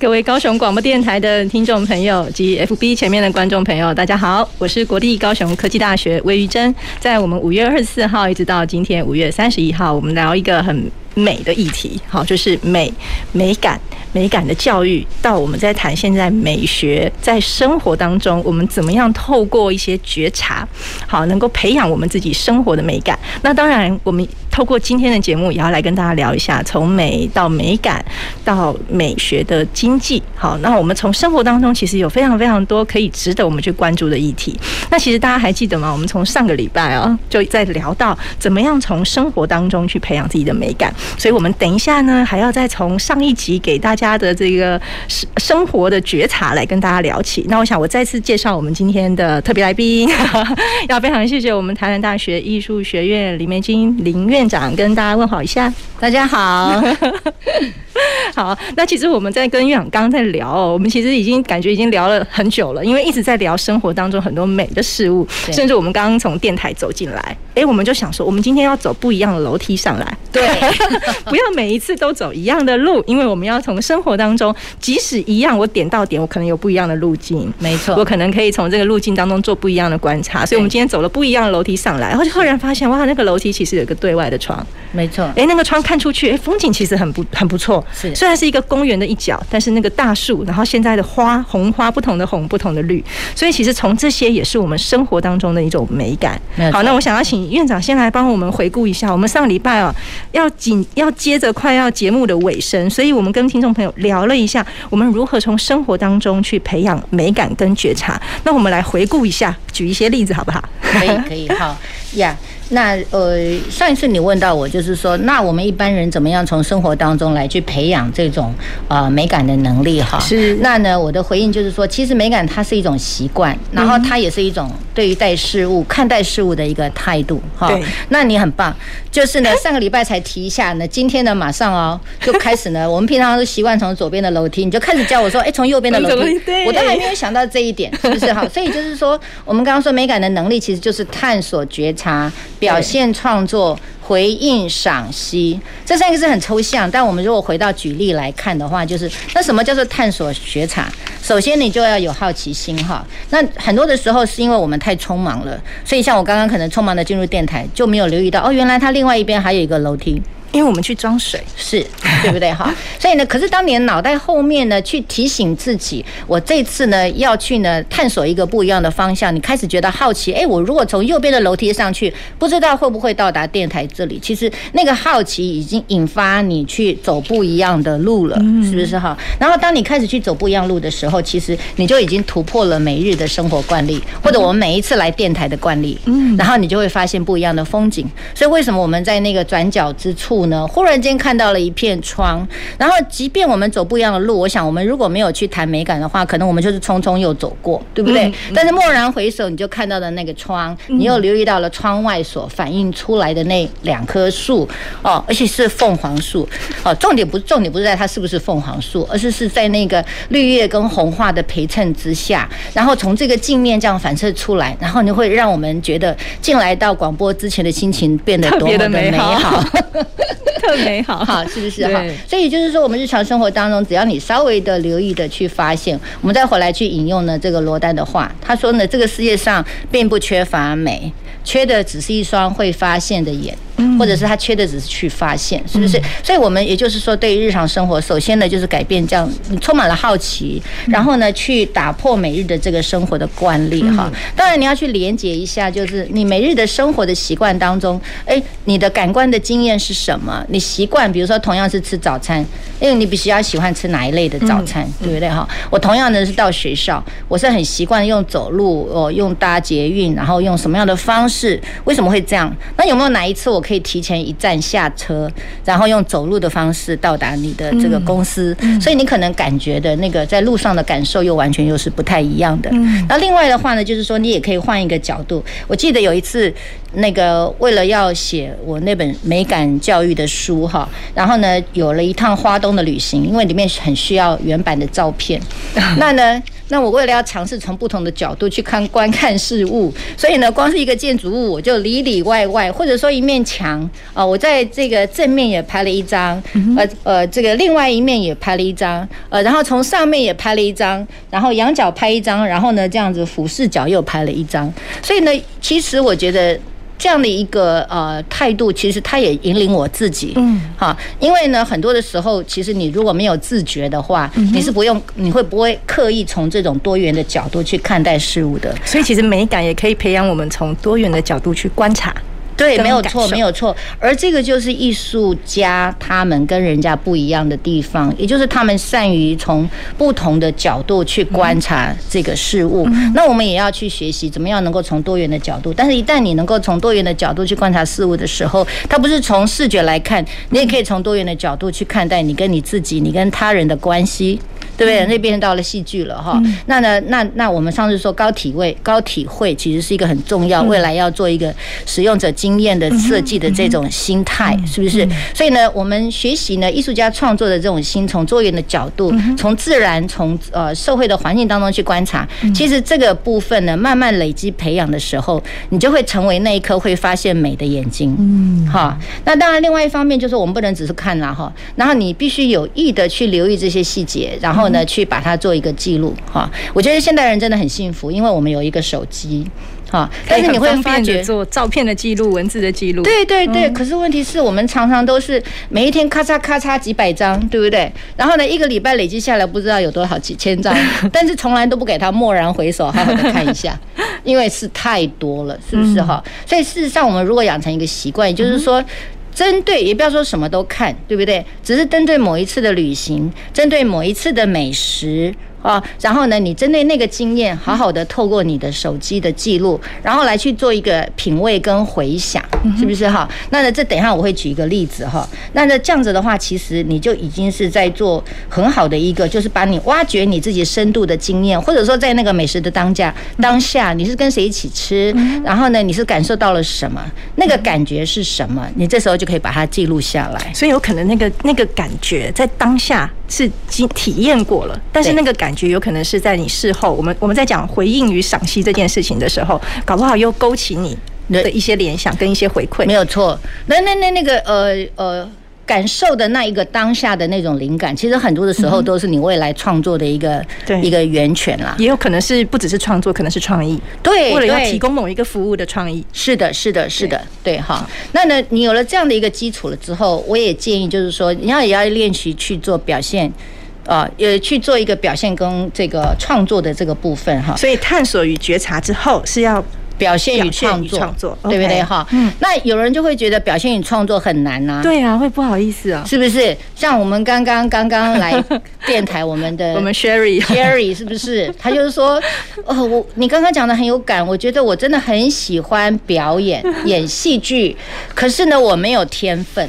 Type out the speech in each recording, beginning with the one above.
各位高雄广播电台的听众朋友及 FB 前面的观众朋友，大家好，我是国立高雄科技大学魏玉珍。在我们五月二十四号一直到今天五月三十一号，我们聊一个很美的议题，好，就是美美感。美感的教育，到我们在谈现在美学在生活当中，我们怎么样透过一些觉察，好，能够培养我们自己生活的美感。那当然，我们透过今天的节目，也要来跟大家聊一下，从美到美感到美学的经济。好，那我们从生活当中，其实有非常非常多可以值得我们去关注的议题。那其实大家还记得吗？我们从上个礼拜啊，就在聊到怎么样从生活当中去培养自己的美感。所以我们等一下呢，还要再从上一集给大家。的这个生生活的觉察来跟大家聊起。那我想我再次介绍我们今天的特别来宾，要非常谢谢我们台南大学艺术学院林玫菁林院长跟大家问好一下。大家好，好。那其实我们在跟院长刚刚在聊，我们其实已经感觉已经聊了很久了，因为一直在聊生活当中很多美的事物，甚至我们刚刚从电台走进来，哎，我们就想说，我们今天要走不一样的楼梯上来，对，不要每一次都走一样的路，因为我们要从生活当中，即使一样，我点到点，我可能有不一样的路径，没错，我可能可以从这个路径当中做不一样的观察，所以我们今天走了不一样的楼梯上来，然后就忽然发现，哇，那个楼梯其实有个对外的窗，没错，哎，那个窗。看出去，哎，风景其实很不很不错。是，虽然是一个公园的一角，但是那个大树，然后现在的花，红花不同的红，不同的绿，所以其实从这些也是我们生活当中的一种美感。好，那我想要请院长先来帮我们回顾一下，我们上礼拜哦，要紧要接着快要节目的尾声，所以我们跟听众朋友聊了一下，我们如何从生活当中去培养美感跟觉察。那我们来回顾一下，举一些例子好不好？可以，可以，好呀。Yeah. 那呃，上一次你问到我，就是说，那我们一般人怎么样从生活当中来去培养这种呃美感的能力哈？是。那呢，我的回应就是说，其实美感它是一种习惯，然后它也是一种对于待事物、看待事物的一个态度哈。那你很棒，就是呢，上个礼拜才提一下呢，今天呢马上哦就开始呢，我们平常都习惯从左边的楼梯，你就开始教我说，哎，从右边的楼梯，我都还没有想到这一点，是不是哈？所以就是说，我们刚刚说美感的能力其实就是探索、觉察。表现、创作、回应、赏析，这三个字很抽象。但我们如果回到举例来看的话，就是那什么叫做探索学场？首先你就要有好奇心哈。那很多的时候是因为我们太匆忙了，所以像我刚刚可能匆忙的进入电台，就没有留意到哦，原来它另外一边还有一个楼梯。因为我们去装水，是对不对哈？所以呢，可是当你的脑袋后面呢，去提醒自己，我这次呢要去呢探索一个不一样的方向，你开始觉得好奇，哎，我如果从右边的楼梯上去，不知道会不会到达电台这里？其实那个好奇已经引发你去走不一样的路了，是不是哈？然后当你开始去走不一样路的时候，其实你就已经突破了每日的生活惯例，或者我们每一次来电台的惯例，嗯，然后你就会发现不一样的风景。所以为什么我们在那个转角之处？呢？忽然间看到了一片窗，然后即便我们走不一样的路，我想我们如果没有去谈美感的话，可能我们就是匆匆又走过，对不对？嗯嗯、但是蓦然回首，你就看到的那个窗，你又留意到了窗外所反映出来的那两棵树哦，而且是凤凰树哦。重点不重点不是在它是不是凤凰树，而是是在那个绿叶跟红花的陪衬之下，然后从这个镜面这样反射出来，然后你会让我们觉得进来到广播之前的心情变得多么的美好。特美好，好，是不是哈？所以就是说，我们日常生活当中，只要你稍微的留意的去发现，我们再回来去引用呢这个罗丹的话，他说呢，这个世界上并不缺乏美，缺的只是一双会发现的眼。或者是他缺的只是去发现，是不是？所以，我们也就是说，对于日常生活，首先呢，就是改变这样，你充满了好奇，然后呢，去打破每日的这个生活的惯例哈。当然，你要去连接一下，就是你每日的生活的习惯当中，哎，你的感官的经验是什么？你习惯，比如说，同样是吃早餐，因为你比较喜欢吃哪一类的早餐，对不对哈？我同样的是到学校，我是很习惯用走路，哦，用搭捷运，然后用什么样的方式？为什么会这样？那有没有哪一次我可以？提前一站下车，然后用走路的方式到达你的这个公司，所以你可能感觉的那个在路上的感受又完全又是不太一样的。那另外的话呢，就是说你也可以换一个角度。我记得有一次，那个为了要写我那本美感教育的书哈，然后呢有了一趟花东的旅行，因为里面很需要原版的照片，那呢。那我为了要尝试从不同的角度去看观看事物，所以呢，光是一个建筑物，我就里里外外，或者说一面墙啊，我在这个正面也拍了一张，呃呃，这个另外一面也拍了一张，呃，然后从上面也拍了一张，然后仰角拍一张，然后呢，这样子俯视角又拍了一张，所以呢，其实我觉得。这样的一个呃态度，其实它也引领我自己，嗯，哈，因为呢，很多的时候，其实你如果没有自觉的话，你是不用，你会不会刻意从这种多元的角度去看待事物的？所以，其实美感也可以培养我们从多元的角度去观察。对，没有错，没有错。而这个就是艺术家他们跟人家不一样的地方，也就是他们善于从不同的角度去观察这个事物。那我们也要去学习怎么样能够从多元的角度。但是，一旦你能够从多元的角度去观察事物的时候，它不是从视觉来看，你也可以从多元的角度去看待你跟你自己、你跟他人的关系。对不对？那边到了戏剧了哈。那呢？那那我们上次说高体位、高体会，其实是一个很重要，未来要做一个使用者经验的设计的这种心态，是不是？所以呢，我们学习呢，艺术家创作的这种心，从多元的角度，从自然、从呃社会的环境当中去观察，其实这个部分呢，慢慢累积培养的时候，你就会成为那一颗会发现美的眼睛。嗯，哈。那当然，另外一方面就是我们不能只是看了哈，然后你必须有意的去留意这些细节，然后。呢，去把它做一个记录哈。我觉得现代人真的很幸福，因为我们有一个手机哈。但是你会发觉做照片的记录、文字的记录，对对对。可是问题是我们常常都是每一天咔嚓咔嚓几百张，对不对？然后呢，一个礼拜累积下来不知道有多少几千张，但是从来都不给他蓦然回首，好好的看一下，因为是太多了，是不是哈？所以事实上，我们如果养成一个习惯，也就是说。针对，也不要说什么都看，对不对？只是针对某一次的旅行，针对某一次的美食。啊，然后呢，你针对那个经验，好好的透过你的手机的记录，然后来去做一个品味跟回想，是不是哈？那呢，这等一下我会举一个例子哈。那呢，这样子的话，其实你就已经是在做很好的一个，就是把你挖掘你自己深度的经验，或者说在那个美食的当下当下，你是跟谁一起吃，然后呢，你是感受到了什么，那个感觉是什么？你这时候就可以把它记录下来。所以有可能那个那个感觉在当下是经体验过了，但是那个感觉。有可能是在你事后，我们我们在讲回应与赏析这件事情的时候，搞不好又勾起你的一些联想跟一些回馈。没有错，那那那那个呃呃感受的那一个当下的那种灵感，其实很多的时候都是你未来创作的一个对一个源泉啦。也有可能是不只是创作，可能是创意。对，为了要提供某一个服务的创意。是的，是的，是的，对哈。那呢，你有了这样的一个基础了之后，我也建议就是说，你要也要练习去做表现。啊，也去做一个表现跟这个创作的这个部分哈，所以探索与觉察之后是要表现与创作，创作对不对哈？嗯，那有人就会觉得表现与创作很难呐，对啊，会不好意思啊，是不是？像我们刚刚刚刚来电台，我们的 我们 Sherry Sherry 是不是？他就是说，哦，我你刚刚讲的很有感，我觉得我真的很喜欢表演演戏剧，可是呢，我没有天分。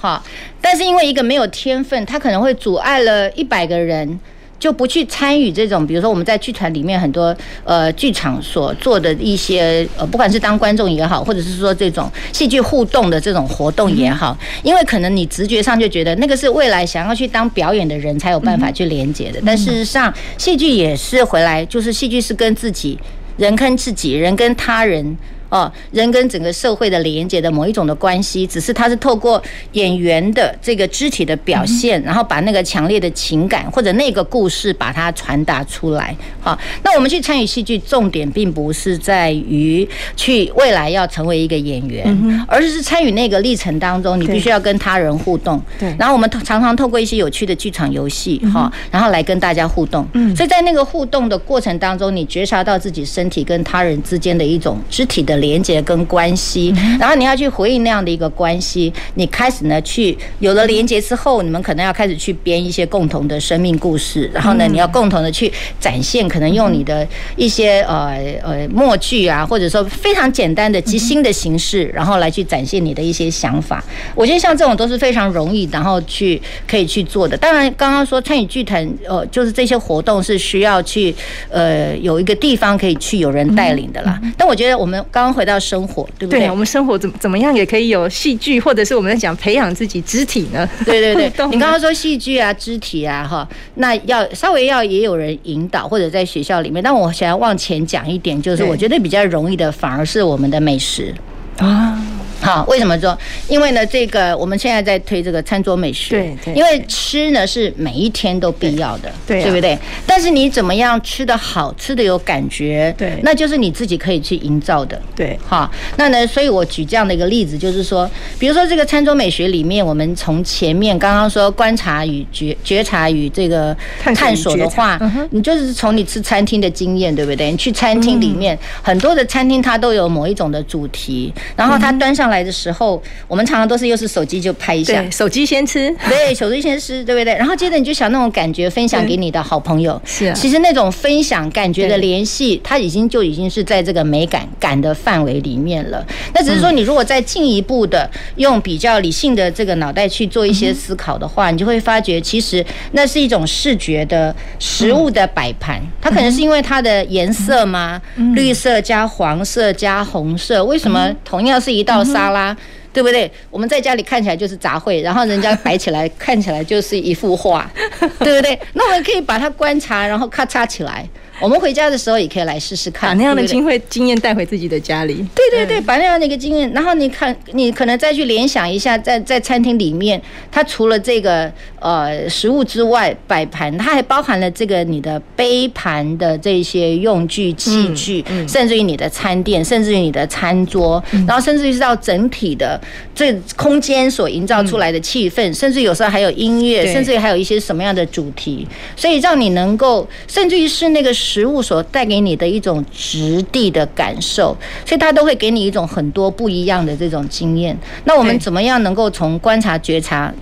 哈，但是因为一个没有天分，他可能会阻碍了一百个人就不去参与这种，比如说我们在剧团里面很多呃剧场所做的一些呃，不管是当观众也好，或者是说这种戏剧互动的这种活动也好，因为可能你直觉上就觉得那个是未来想要去当表演的人才有办法去连接的，但事实上戏剧也是回来，就是戏剧是跟自己人跟自己人跟他人。哦，人跟整个社会的连接的某一种的关系，只是他是透过演员的这个肢体的表现，然后把那个强烈的情感或者那个故事把它传达出来。好，那我们去参与戏剧，重点并不是在于去未来要成为一个演员，而是参与那个历程当中，你必须要跟他人互动。对。然后我们常常透过一些有趣的剧场游戏，哈，然后来跟大家互动。嗯。所以在那个互动的过程当中，你觉察到自己身体跟他人之间的一种肢体的。连接跟关系，然后你要去回应那样的一个关系，你开始呢去有了连接之后，你们可能要开始去编一些共同的生命故事，然后呢，你要共同的去展现，可能用你的一些呃呃默剧啊，或者说非常简单的即兴的形式，然后来去展现你的一些想法。我觉得像这种都是非常容易，然后去可以去做的。当然，刚刚说参与剧团，呃，就是这些活动是需要去呃有一个地方可以去有人带领的啦。但我觉得我们刚刚回到生活，对不对？对，我们生活怎怎么样也可以有戏剧，或者是我们在讲培养自己肢体呢？对对对，你刚刚说戏剧啊、肢体啊，哈，那要稍微要也有人引导，或者在学校里面。但我想要往前讲一点，就是我觉得比较容易的，反而是我们的美食啊。好，为什么说？因为呢，这个我们现在在推这个餐桌美学，对对，因为吃呢是每一天都必要的，对，对不对？但是你怎么样吃的好，吃的有感觉，对，那就是你自己可以去营造的，对。好，那呢，所以我举这样的一个例子，就是说，比如说这个餐桌美学里面，我们从前面刚刚说观察与觉觉察与这个探索的话，你就是从你吃餐厅的经验，对不对？你去餐厅里面，很多的餐厅它都有某一种的主题，然后它端上来的时候，我们常常都是又是手机就拍一下，手机先吃，对，手机先吃，对不对？然后接着你就想那种感觉分享给你的好朋友，是。其实那种分享感觉的联系，它已经就已经是在这个美感感的范围里面了。那只是说，你如果再进一步的用比较理性的这个脑袋去做一些思考的话，你就会发觉，其实那是一种视觉的食物的摆盘。它可能是因为它的颜色吗？绿色加黄色加红色，为什么同样是一道沙拉？对不对？我们在家里看起来就是杂烩，然后人家摆起来 看起来就是一幅画，对不对？那我们可以把它观察，然后咔嚓起来。我们回家的时候也可以来试试看，把那样的经会经验带回自己的家里。对对对，把那样的一个经验，然后你看，你可能再去联想一下，在在餐厅里面，它除了这个呃食物之外，摆盘它还包含了这个你的杯盘的这些用具器具，甚至于你的餐垫，甚至于你的餐桌，然后甚至于是到整体的这空间所营造出来的气氛，甚至有时候还有音乐，甚至于还有一些什么样的主题，所以让你能够，甚至于是那个。食物所带给你的一种质地的感受，所以它都会给你一种很多不一样的这种经验。那我们怎么样能够从观察觉察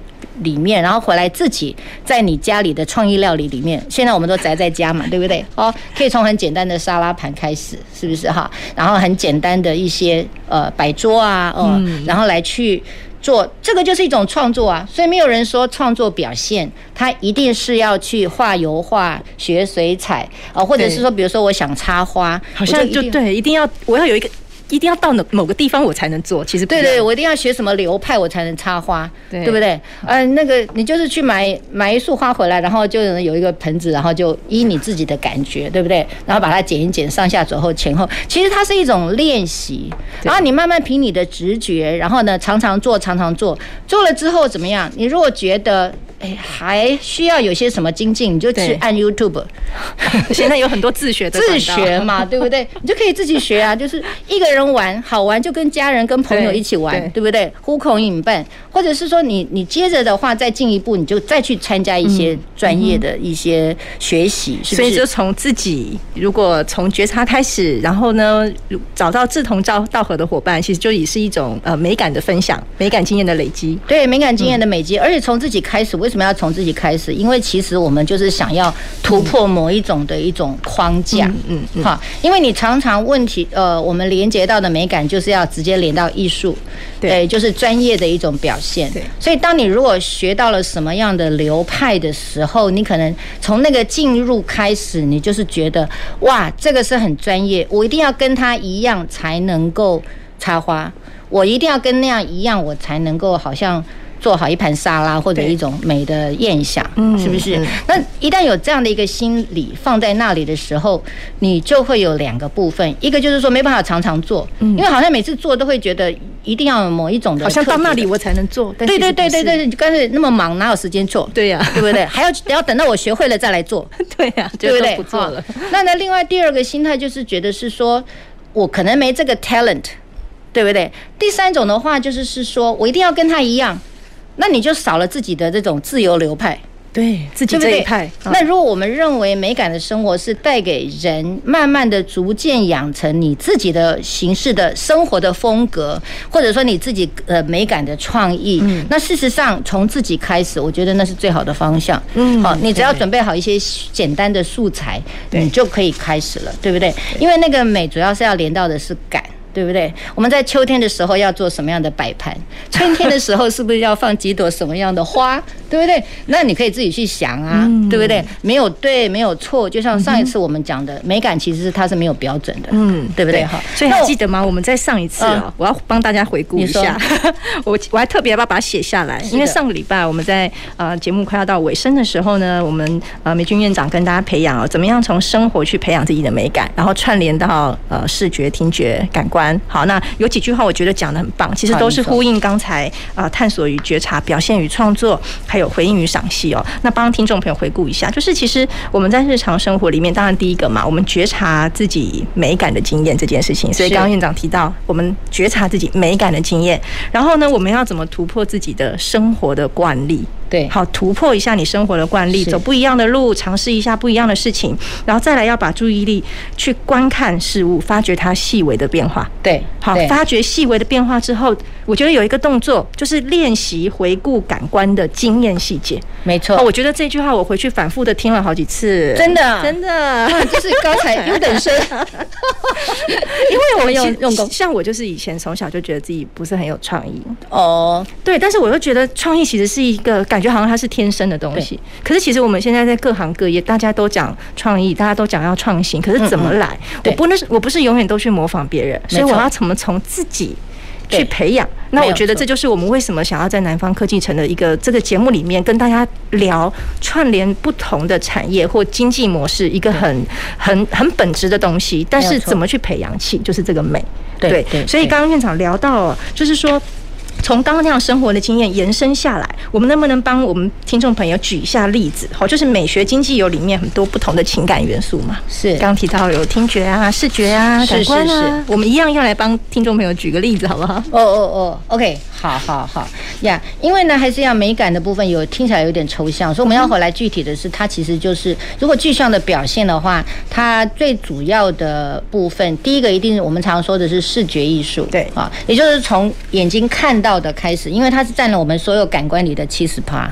里面，然后回来自己在你家里的创意料理里面？现在我们都宅在家嘛，对不对？哦，可以从很简单的沙拉盘开始，是不是哈？然后很简单的一些呃摆桌啊，哦，然后来去。做这个就是一种创作啊，所以没有人说创作表现，他一定是要去画油画、学水彩啊，或者是说，比如说我想插花，好像就对，一定要我要有一个。一定要到某某个地方我才能做，其实对对，我一定要学什么流派我才能插花，对，对不对？呃，那个你就是去买买一束花回来，然后就有一个盆子，然后就依你自己的感觉，对不对？然后把它剪一剪，上下左后前后，其实它是一种练习。然后你慢慢凭你的直觉，然后呢，常常做，常常做，做了之后怎么样？你如果觉得。哎，还需要有些什么精进，你就去按 YouTube。现在有很多自学的 自学嘛，对不对？你就可以自己学啊，就是一个人玩好玩，就跟家人、跟朋友一起玩，对，对不对？呼朋引伴，或者是说你你接着的话再进一步，你就再去参加一些专业的一些学习，是不是？所以就从自己，如果从觉察开始，然后呢，找到志同道道合的伙伴，其实就也是一种呃美感的分享，美感经验的累积。对，美感经验的累积，而且从自己开始。为什么要从自己开始？因为其实我们就是想要突破某一种的一种框架，嗯嗯，好，因为你常常问题，呃，我们连接到的美感就是要直接连到艺术，对，就是专业的一种表现，对。所以，当你如果学到了什么样的流派的时候，你可能从那个进入开始，你就是觉得哇，这个是很专业，我一定要跟他一样才能够插花，我一定要跟那样一样，我才能够好像。做好一盘沙拉或者一种美的宴饗，是不是？那一旦有这样的一个心理放在那里的时候，你就会有两个部分，一个就是说没办法常常做，因为好像每次做都会觉得一定要有某一种的，好像到那里我才能做。对对对对对，干脆那么忙哪有时间做？对呀，对不对？还要要等到我学会了再来做。对呀，对不对？不做了。那那另外第二个心态就是觉得是说我可能没这个 talent，对不对？第三种的话就是是说我一定要跟他一样。那你就少了自己的这种自由流派，对自己这一派。那如果我们认为美感的生活是带给人慢慢的逐渐养成你自己的形式的生活的风格，或者说你自己呃美感的创意，嗯，那事实上从自己开始，我觉得那是最好的方向。嗯，好，你只要准备好一些简单的素材，你就可以开始了，对不对？因为那个美主要是要连到的是感。对不对？我们在秋天的时候要做什么样的摆盘？春天的时候是不是要放几朵什么样的花？对不对？那你可以自己去想啊，嗯、对不对？没有对，没有错。就像上一次我们讲的，嗯、美感其实是它是没有标准的，嗯，对不对？哈，所以还记得吗？我们在上一次啊，我要帮大家回顾一下。我我还特别要把它写下来，因为上个礼拜我们在呃节目快要到尾声的时候呢，我们呃美军院长跟大家培养哦，怎么样从生活去培养自己的美感，然后串联到呃视觉、听觉、感官。好，那有几句话我觉得讲的很棒，其实都是呼应刚才啊，探索与觉察、表现与创作，还有回应与赏析哦。那帮听众朋友回顾一下，就是其实我们在日常生活里面，当然第一个嘛，我们觉察自己美感的经验这件事情。所以刚刚院长提到，我们觉察自己美感的经验，然后呢，我们要怎么突破自己的生活的惯例？对，好，突破一下你生活的惯例，走不一样的路，尝试一下不一样的事情，然后再来要把注意力去观看事物，发掘它细微的变化。对，好，发掘细微的变化之后，我觉得有一个动作就是练习回顾感官的经验细节。没错，我觉得这句话我回去反复的听了好几次，真的，真的，就是高才优等生。因为我们用用功，像我就是以前从小就觉得自己不是很有创意。哦，对，但是我又觉得创意其实是一个感觉好像它是天生的东西。可是其实我们现在在各行各业，大家都讲创意，大家都讲要创新，可是怎么来？我不能，我不是永远都去模仿别人，所以我要怎么从自己去培养？那我觉得这就是我们为什么想要在南方科技城的一个这个节目里面跟大家聊串联不同的产业或经济模式，一个很很很本质的东西。但是怎么去培养起，就是这个美。对对，所以刚刚院长聊到，就是说。从刚刚那样生活的经验延伸下来，我们能不能帮我们听众朋友举一下例子？好，就是美学经济有里面很多不同的情感元素嘛。是，刚刚提到有听觉啊、视觉啊、感官啊，我们一样要来帮听众朋友举个例子，好不好？哦哦哦，OK，好好好呀。Yeah, 因为呢，还是要美感的部分有听起来有点抽象，所以我们要回来具体的是，它其实就是如果具象的表现的话，它最主要的部分，第一个一定是我们常说的是视觉艺术，对啊，也就是从眼睛看到到的开始，因为它是占了我们所有感官里的七十趴，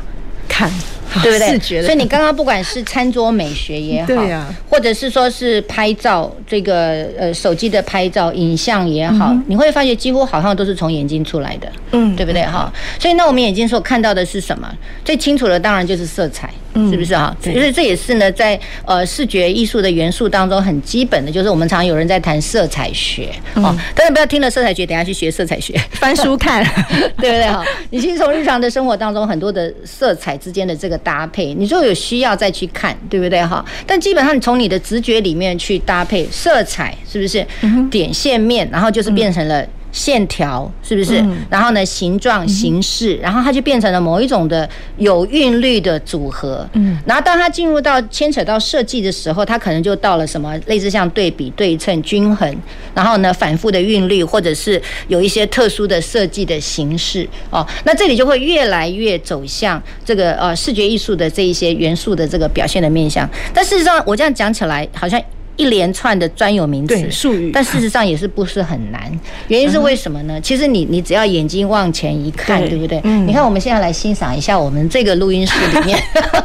看。对不对？所以你刚刚不管是餐桌美学也好，或者是说是拍照这个呃手机的拍照影像也好，你会发觉几乎好像都是从眼睛出来的，嗯，对不对哈？所以那我们眼睛所看到的是什么？最清楚的当然就是色彩，是不是哈？就是这也是呢，在呃视觉艺术的元素当中很基本的，就是我们常有人在谈色彩学哦。当然不要听了色彩学，等下去学色彩学，翻书看，对不对哈？你其实从日常的生活当中很多的色彩之间的这个。搭配，你就有需要再去看，对不对哈？但基本上你从你的直觉里面去搭配色彩，是不是点线面，然后就是变成了。线条是不是？嗯、然后呢，形状、形式，然后它就变成了某一种的有韵律的组合。嗯，然后当它进入到牵扯到设计的时候，它可能就到了什么类似像对比、对称、均衡，然后呢，反复的韵律，或者是有一些特殊的设计的形式哦。那这里就会越来越走向这个呃视觉艺术的这一些元素的这个表现的面向。但事实上，我这样讲起来好像。一连串的专有名词、术语，但事实上也是不是很难。原因是为什么呢？其实你你只要眼睛往前一看，对不对？你看我们现在来欣赏一下我们这个录音室里面，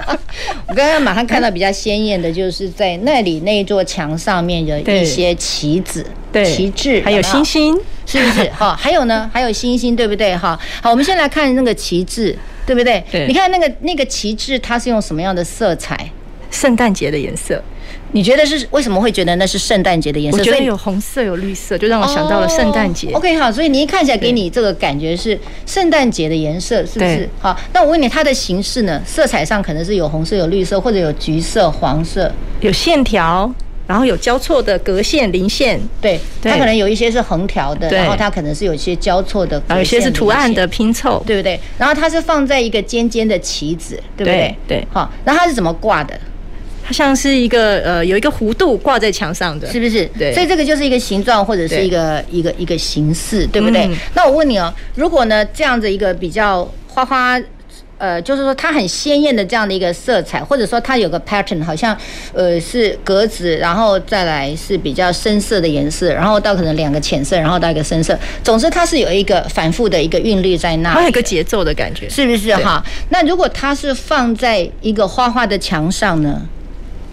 我刚刚马上看到比较鲜艳的，就是在那里那一座墙上面的一些旗子、旗帜，还有星星，是不是？好，还有呢，还有星星，对不对？哈，好，我们先来看那个旗帜，对不对？对，你看那个那个旗帜，它是用什么样的色彩？圣诞节的颜色。你觉得是为什么会觉得那是圣诞节的颜色？我觉得有红色有绿色，就让我想到了圣诞节。OK，好，所以你一看起来给你这个感觉是圣诞节的颜色，是不是？好，那我问你，它的形式呢？色彩上可能是有红色、有绿色，或者有橘色、黄色，有线条，然后有交错的格线、零线。对，它可能有一些是横条的，然后它可能是有一些交错的，有些是图案的拼凑，对不对？然后它是放在一个尖尖的旗子，对不对？对，好，那它是怎么挂的？它像是一个呃，有一个弧度挂在墙上的，是不是？对，所以这个就是一个形状或者是一个一个一个形式，对不对？那我问你哦，如果呢这样子一个比较花花呃，就是说它很鲜艳的这样的一个色彩，或者说它有个 pattern，好像呃是格子，然后再来是比较深色的颜色，然后到可能两个浅色，然后到一个深色。总之它是有一个反复的一个韵律在那，它有一个节奏的感觉，是不是哈？那如果它是放在一个花花的墙上呢？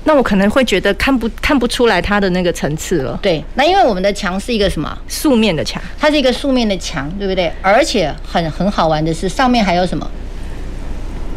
那我可能会觉得看不看不出来它的那个层次了。对，那因为我们的墙是一个什么？素面的墙，它是一个素面的墙，对不对？而且很很好玩的是，上面还有什么？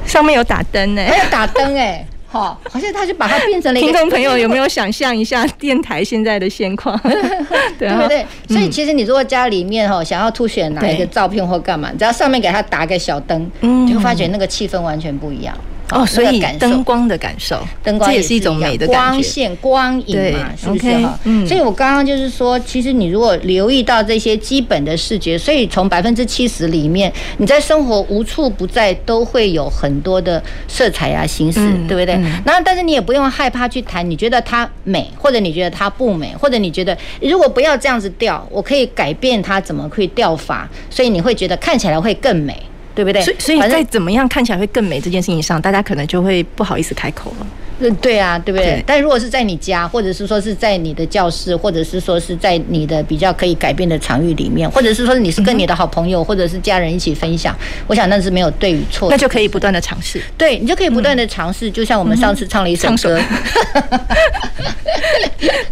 上面有打灯呢，还有打灯哎。好，好像他就把它变成了一个。听众朋友 有没有想象一下电台现在的现况？对不对？所以其实你如果家里面哈想要凸显哪一个照片或干嘛，只要上面给它打个小灯，你会发觉那个气氛完全不一样。哦，所以灯光的感受，灯光也是一种美的光线、光影嘛，是不是哈？嗯，所以我刚刚就是说，其实你如果留意到这些基本的视觉，所以从百分之七十里面，你在生活无处不在都会有很多的色彩啊、形式，对不对？然后，但是你也不用害怕去谈，你觉得它美，或者你觉得它不美，或者你觉得如果不要这样子调，我可以改变它怎么去调法，所以你会觉得看起来会更美。对不对？所以，所以在怎么样看起来会更美这件事情上，大家可能就会不好意思开口了。嗯，对啊，对不对？但如果是在你家，或者是说是在你的教室，或者是说是在你的比较可以改变的场域里面，或者是说你是跟你的好朋友或者是家人一起分享，我想那是没有对与错，那就可以不断的尝试。对，你就可以不断的尝试，就像我们上次唱了一首歌。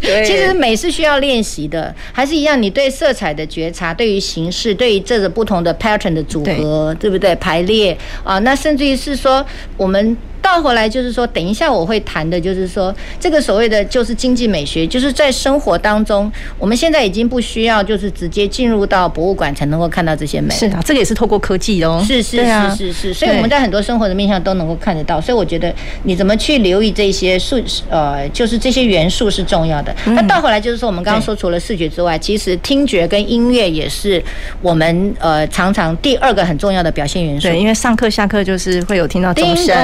其实美是需要练习的，还是一样，你对色彩的觉察，对于形式，对于这个不同的 pattern 的组合，对，对不对？排列啊，那甚至于是说我们。到后来就是说，等一下我会谈的，就是说这个所谓的就是经济美学，就是在生活当中，我们现在已经不需要就是直接进入到博物馆才能够看到这些美。是啊，这个也是透过科技哦。是是是是是，所以我们在很多生活的面向都能够看得到。所以我觉得你怎么去留意这些数呃，就是这些元素是重要的。那倒回来就是说，我们刚刚说除了视觉之外，其实听觉跟音乐也是我们呃常常第二个很重要的表现元素。对，因为上课下课就是会有听到钟声。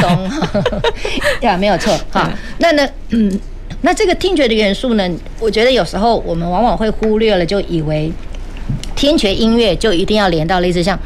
懂，对。啊，没有错哈。那呢，嗯，那这个听觉的元素呢，我觉得有时候我们往往会忽略了，就以为听觉音乐就一定要连到类似像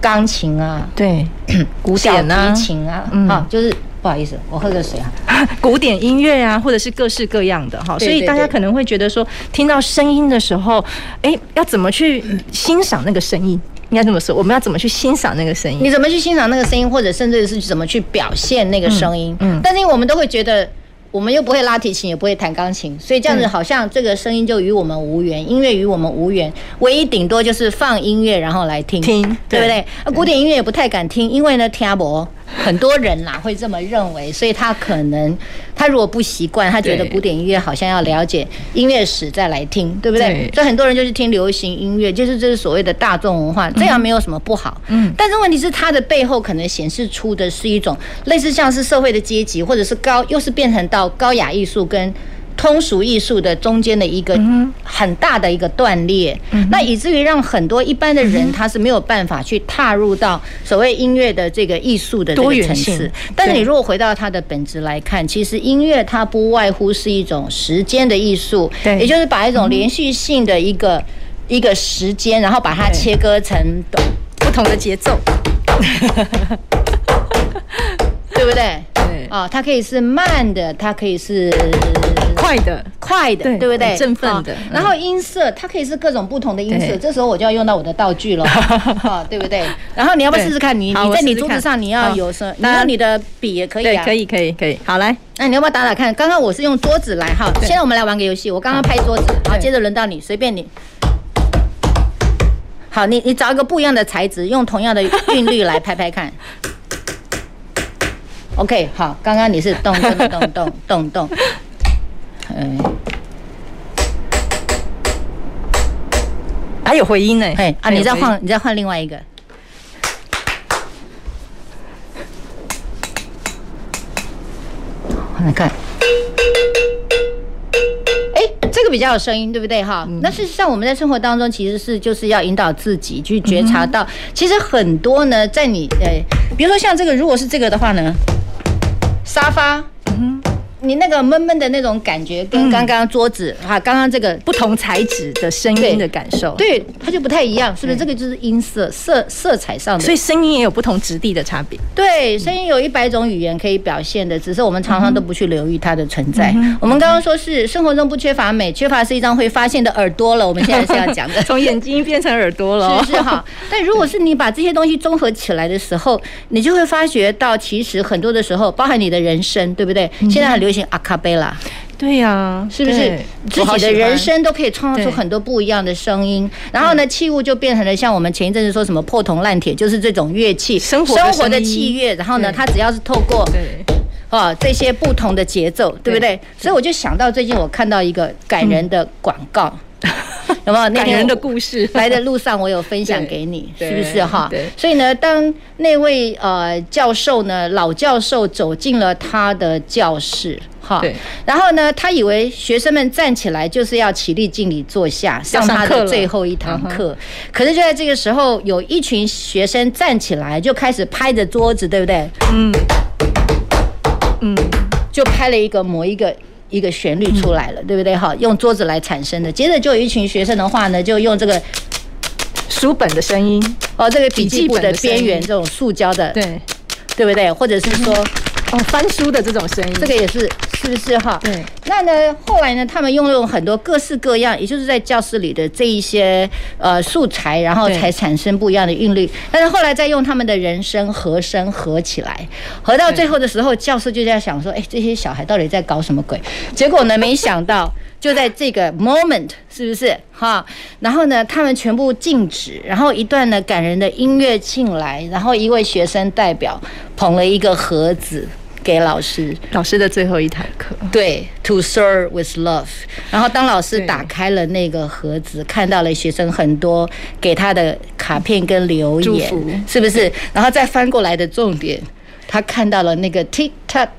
钢琴啊，对，古典啊，提琴啊，啊，就是不好意思，我喝个水啊，古典音乐啊，或者是各式各样的哈，所以大家可能会觉得说，听到声音的时候，哎，要怎么去欣赏那个声音？应该这么说，我们要怎么去欣赏那个声音？你怎么去欣赏那个声音，或者甚至是怎么去表现那个声音？嗯，嗯，但是因为我们都会觉得。我们又不会拉提琴，也不会弹钢琴，所以这样子好像这个声音就与我们无缘，音乐与我们无缘，唯一顶多就是放音乐然后来听，听，对不对？对，古典音乐也不太敢听，因为呢，听不，很多人啦会这么认为，所以他可能他如果不习惯，他觉得古典音乐好像要了解音乐史再来听，对不对？对，所以很多人就是听流行音乐，就是这是所谓的大众文化，这样没有什么不好。嗯，但是问题是它的背后可能显示出的是一种类似像是社会的阶级，或者是高，又是变成到。高雅艺术跟通俗艺术的中间的一个很大的一个断裂，那以至于让很多一般的人他是没有办法去踏入到所谓音乐的这个艺术的这个层次。但是你如果回到它的本质来看，其实音乐它不外乎是一种时间的艺术，也就是把一种连续性的一个一个时间，然后把它切割成不同的节奏，对不对？哦，它可以是慢的，它可以是快的，快的，对不对？振奋的。然后音色，它可以是各种不同的音色。这时候我就要用到我的道具了，哈，对不对？然后你要不要试试看？你你在你桌子上你要有什？你用你的笔也可以啊，可以可以可以。好来，那你要不要打打看？刚刚我是用桌子来哈，现在我们来玩个游戏。我刚刚拍桌子，好，接着轮到你，随便你。好，你你找一个不一样的材质，用同样的韵律来拍拍看。OK，好，刚刚你是咚咚咚咚咚咚，嗯，还有回音呢，哎啊，你再换，你再换另外一个，来看，哎，这个比较有声音，对不对哈？那事实上我们在生活当中其实是就是要引导自己去觉察到，其实很多呢，在你呃，比如说像这个，如果是这个的话呢。沙发，你那个闷闷的那种感觉，跟刚刚桌子哈，刚刚这个不同材质的声音的感受，对，它就不太一样，是不是？这个就是音色色色彩上的，所以声音也有不同质地的差别。对，声音有一百种语言可以表现的，只是我们常常都不去留意它的存在。我们刚刚说是生活中不缺乏美，缺乏是一张会发现的耳朵了。我们现在是要讲的，从眼睛变成耳朵了，是是哈。但如果是你把这些东西综合起来的时候，你就会发觉到，其实很多的时候，包含你的人生，对不对？现在很流行阿卡贝拉。对呀、啊，是不是自己的人生都可以创造出很多不一样的声音？然后呢，器物就变成了像我们前一阵子说什么破铜烂铁，就是这种乐器，生活生活的器乐。然后呢，它只要是透过对啊这些不同的节奏，对不对？所以我就想到最近我看到一个感人的广告。有没有那感人的故事？来的路上，我有分享给你，是不是哈？所以呢，当那位呃教授呢，老教授走进了他的教室，哈，然后呢，他以为学生们站起来就是要起立敬礼坐下，上他的最后一堂课。可是就在这个时候，有一群学生站起来，就开始拍着桌子，对不对？嗯嗯，就拍了一个某一个。一个旋律出来了，对不对？哈，用桌子来产生的。接着就有一群学生的话呢，就用这个书本的声音，哦，这个笔记本的边缘这种塑胶的，对，对不对？或者是说。哦，翻书的这种声音，这个也是，是不是哈？对。那呢，后来呢，他们用用很多各式各样，也就是在教室里的这一些呃素材，然后才产生不一样的韵律。但是后来再用他们的人声和声合起来，合到最后的时候，教室就在想说：哎，这些小孩到底在搞什么鬼？结果呢，没想到 就在这个 moment，是不是哈？然后呢，他们全部静止，然后一段呢感人的音乐进来，然后一位学生代表捧了一个盒子。给老师，老师的最后一堂课，对，To serve with love。然后当老师打开了那个盒子，看到了学生很多给他的卡片跟留言，是不是？然后再翻过来的重点，他看到了那个。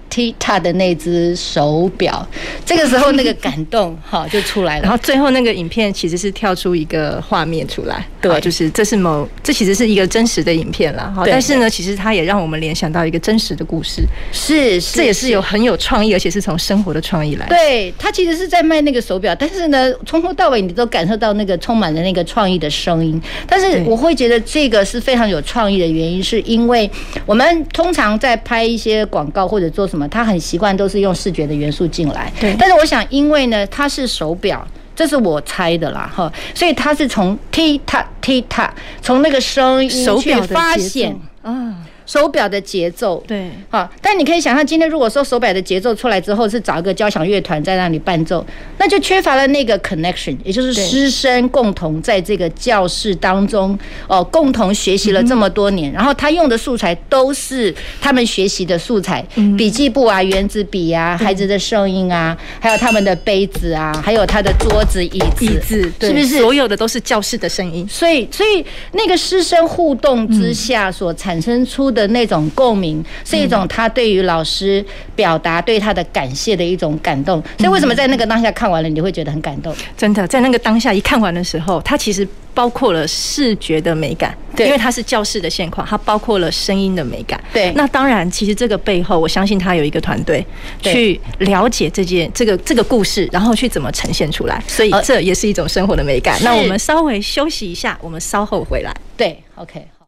踢踏的那只手表，这个时候那个感动 哈就出来了。然后最后那个影片其实是跳出一个画面出来，对，就是这是某这其实是一个真实的影片啦。哈，但是呢，其实它也让我们联想到一个真实的故事，是，这也是有很有创意，而且是从生活的创意来。对，他其实是在卖那个手表，但是呢，从头到尾你都感受到那个充满了那个创意的声音。但是我会觉得这个是非常有创意的原因，是因为我们通常在拍一些广告或者做什么。他很习惯都是用视觉的元素进来，对。但是我想，因为呢，它是手表，这是我猜的啦，哈，所以它是从踢踏踢踏，从那个声音去发现啊。手表的节奏，对，好，但你可以想象，今天如果说手表的节奏出来之后是找一个交响乐团在那里伴奏，那就缺乏了那个 connection，也就是师生共同在这个教室当中哦，共同学习了这么多年，然后他用的素材都是他们学习的素材，笔记簿啊、原子笔啊、孩子的声音啊，还有他们的杯子啊，还有他的桌子、椅子，椅子，是不是？所有的都是教室的声音？所以，所以那个师生互动之下所产生出的。的那种共鸣，是一种他对于老师表达对他的感谢的一种感动。所以为什么在那个当下看完了，你会觉得很感动？真的，在那个当下一看完的时候，它其实包括了视觉的美感，对，因为它是教室的现况，它包括了声音的美感。对，那当然，其实这个背后，我相信他有一个团队去了解这件这个这个故事，然后去怎么呈现出来。所以这也是一种生活的美感。那我们稍微休息一下，我们稍后回来。对，OK。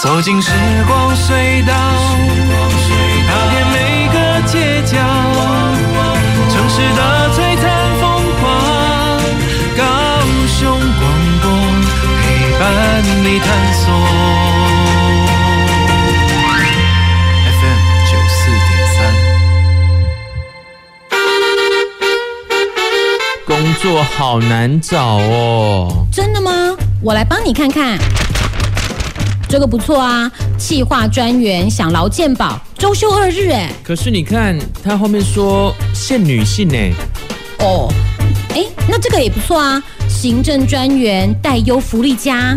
走进时光隧道，踏遍每个街角，城市的璀璨风光，高雄广播陪伴你探索。FM 九四点三。工作好难找哦。真的吗？我来帮你看看。这个不错啊，企划专员想劳健保，周休二日哎。可是你看他后面说限女性哎。哦，哎，那这个也不错啊，行政专员带优福利家。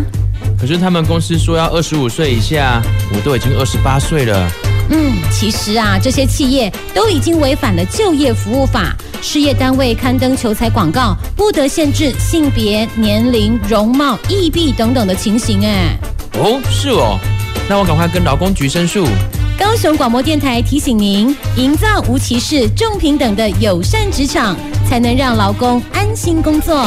可是他们公司说要二十五岁以下，我都已经二十八岁了。嗯，其实啊，这些企业都已经违反了就业服务法，事业单位刊登求财广告不得限制性别、年龄、容貌、异地等等的情形哎。哦，是哦，那我赶快跟劳工局申诉。高雄广播电台提醒您：营造无歧视、重平等的友善职场，才能让劳工安心工作。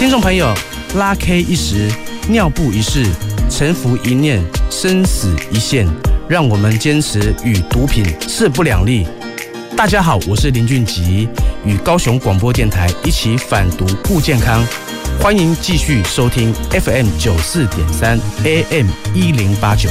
听众朋友，拉 K 一时，尿布一事，臣服一念，生死一线。让我们坚持与毒品势不两立。大家好，我是林俊吉，与高雄广播电台一起反毒护健康。欢迎继续收听 FM 九四点三 AM 一零八九。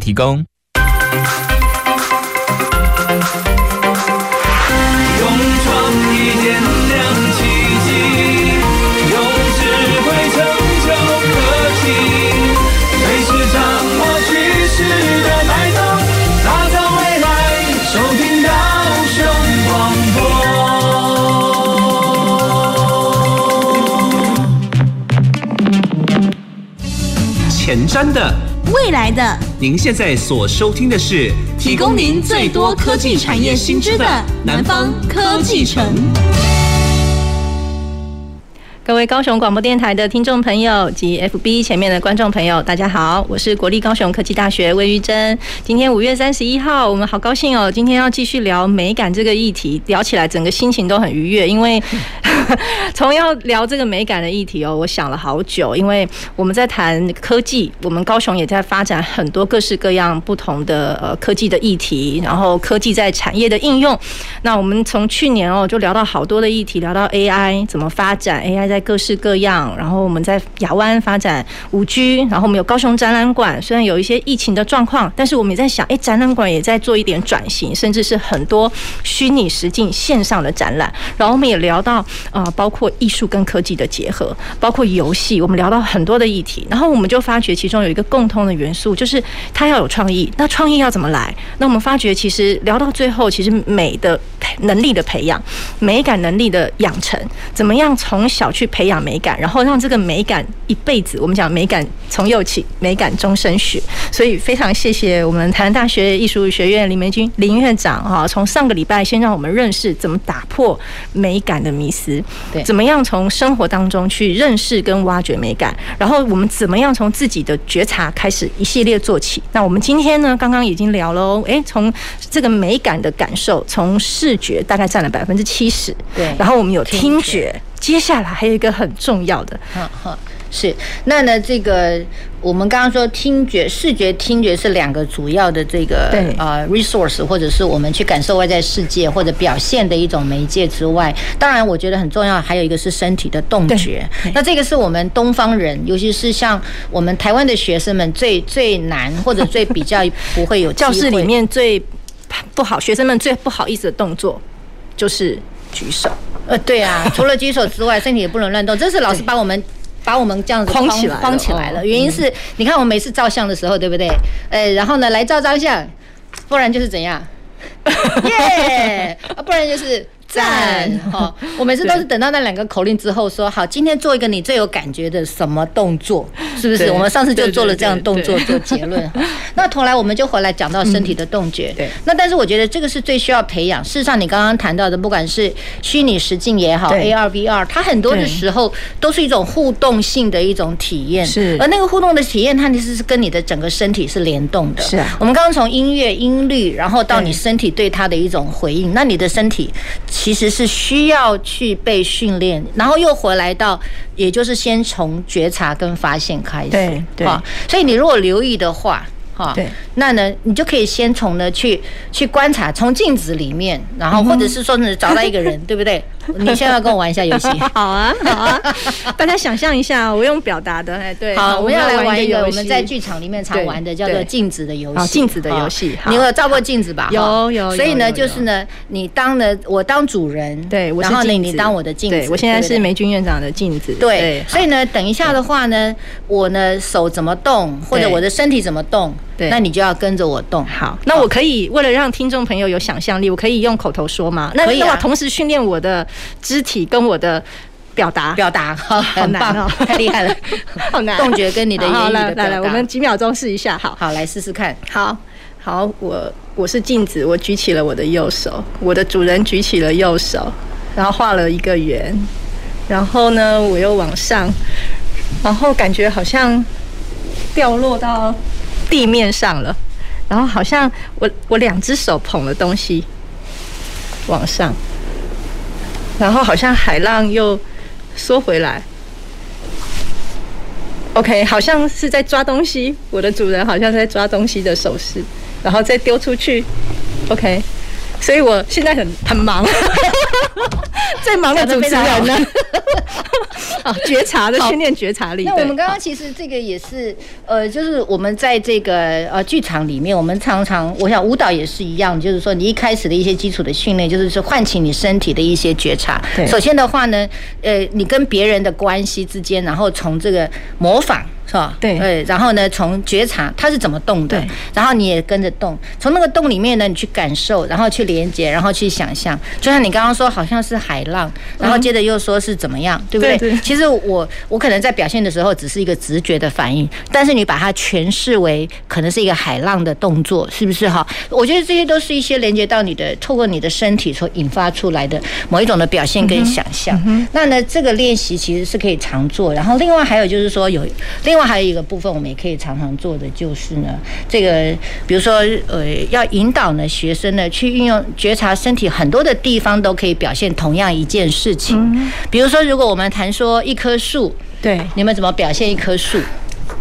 提供用创意点亮奇迹用智慧成就科技飞驰着我去时的脉动打造未来收听到雄风。前瞻的，未来的，您现在所收听的是提供您最多科技产业新知的南方科技城。各位高雄广播电台的听众朋友及 FB 前面的观众朋友，大家好，我是国立高雄科技大学魏玉珍。今天五月三十一号，我们好高兴哦，今天要继续聊美感这个议题，聊起来整个心情都很愉悦，因为 从要聊这个美感的议题哦，我想了好久，因为我们在谈科技，我们高雄也在发展很多各式各样不同的呃科技的议题，然后科技在产业的应用。那我们从去年哦就聊到好多的议题，聊到 AI 怎么发展，AI 在各式各样，然后我们在亚湾发展五 G，然后我们有高雄展览馆，虽然有一些疫情的状况，但是我们也在想，哎，展览馆也在做一点转型，甚至是很多虚拟实境线上的展览。然后我们也聊到啊、呃，包括艺术跟科技的结合，包括游戏，我们聊到很多的议题。然后我们就发觉其中有一个共通的元素，就是它要有创意。那创意要怎么来？那我们发觉其实聊到最后，其实美的能力的培养，美感能力的养成，怎么样从小去。培养美感，然后让这个美感一辈子。我们讲美感从幼起，美感终身学。所以非常谢谢我们台湾大学艺术学院林玫君林院长哈，从上个礼拜先让我们认识怎么打破美感的迷思，对，怎么样从生活当中去认识跟挖掘美感，然后我们怎么样从自己的觉察开始一系列做起。那我们今天呢，刚刚已经聊了哦，诶，从这个美感的感受，从视觉大概占了百分之七十，对，然后我们有听觉。接下来还有一个很重要的，嗯哼，是那呢？这个我们刚刚说听觉、视觉、听觉是两个主要的这个呃 resource，或者是我们去感受外在世界或者表现的一种媒介之外，当然我觉得很重要，还有一个是身体的动觉。那这个是我们东方人，尤其是像我们台湾的学生们最最难或者最比较不会有 教室里面最不好，学生们最不好意思的动作就是举手。呃，对啊，除了举手之外，身体也不能乱动。这是老师把我们把我们这样子框起来，框起来了。原因是，你看我每次照相的时候，对不对？呃，然后呢，来照张相，不然就是怎样？耶，啊，不然就是。赞哈！我每次都是等到那两个口令之后说好，今天做一个你最有感觉的什么动作，是不是？我们上次就做了这样动作做结论。那后来我们就回来讲到身体的动觉。对。那但是我觉得这个是最需要培养。事实上，你刚刚谈到的，不管是虚拟实境也好，AR、VR，它很多的时候都是一种互动性的一种体验。是。而那个互动的体验，它其实是跟你的整个身体是联动的。是啊。我们刚刚从音乐、音律，然后到你身体对它的一种回应，那你的身体。其实是需要去被训练，然后又回来到，也就是先从觉察跟发现开始。对对，所以你如果留意的话。对，那呢，你就可以先从呢去去观察，从镜子里面，然后或者是说呢找到一个人，对不对？你现在要跟我玩一下游戏？好啊，好啊，大家想象一下，我用表达的，哎，对，好，我们要来玩一个我们在剧场里面常玩的，叫做镜子的游戏。镜子的游戏，你有照过镜子吧？有有。所以呢，就是呢，你当了，我当主人，对，然后呢，你当我的镜子。我现在是梅军院长的镜子。对，所以呢，等一下的话呢，我呢手怎么动，或者我的身体怎么动，对，那你就要跟着我动。好，那我可以为了让听众朋友有想象力，我可以用口头说吗？那可以啊。同时训练我的肢体。跟我的表达，表达 很棒哦，太厉害了，好难。动觉跟你的言语的表达，来来，我们几秒钟试一下，好好来试试看。好好，我我是镜子，我举起了我的右手，我的主人举起了右手，然后画了一个圆，然后呢，我又往上，然后感觉好像掉落到地面上了，然后好像我我两只手捧了东西往上。然后好像海浪又缩回来，OK，好像是在抓东西。我的主人好像在抓东西的手势，然后再丢出去，OK。所以我现在很很忙，最忙的主持人呢？啊，觉察的训练觉察力。那我们刚刚其实这个也是，呃，就是我们在这个呃剧场里面，我们常常，我想舞蹈也是一样，就是说你一开始的一些基础的训练，就是说唤起你身体的一些觉察。首先的话呢，呃，你跟别人的关系之间，然后从这个模仿。是吧？对对，然后呢，从觉察它是怎么动的，然后你也跟着动，从那个动里面呢，你去感受，然后去连接，然后去想象。就像你刚刚说，好像是海浪，然后接着又说是怎么样，对不对？对。其实我我可能在表现的时候只是一个直觉的反应，但是你把它诠释为可能是一个海浪的动作，是不是哈？我觉得这些都是一些连接到你的，透过你的身体所引发出来的某一种的表现跟想象。那呢，这个练习其实是可以常做。然后另外还有就是说有另外。还有一个部分，我们也可以常常做的，就是呢，这个比如说，呃，要引导呢学生呢去运用觉察身体很多的地方都可以表现同样一件事情。嗯、比如说，如果我们谈说一棵树，对，你们怎么表现一棵树？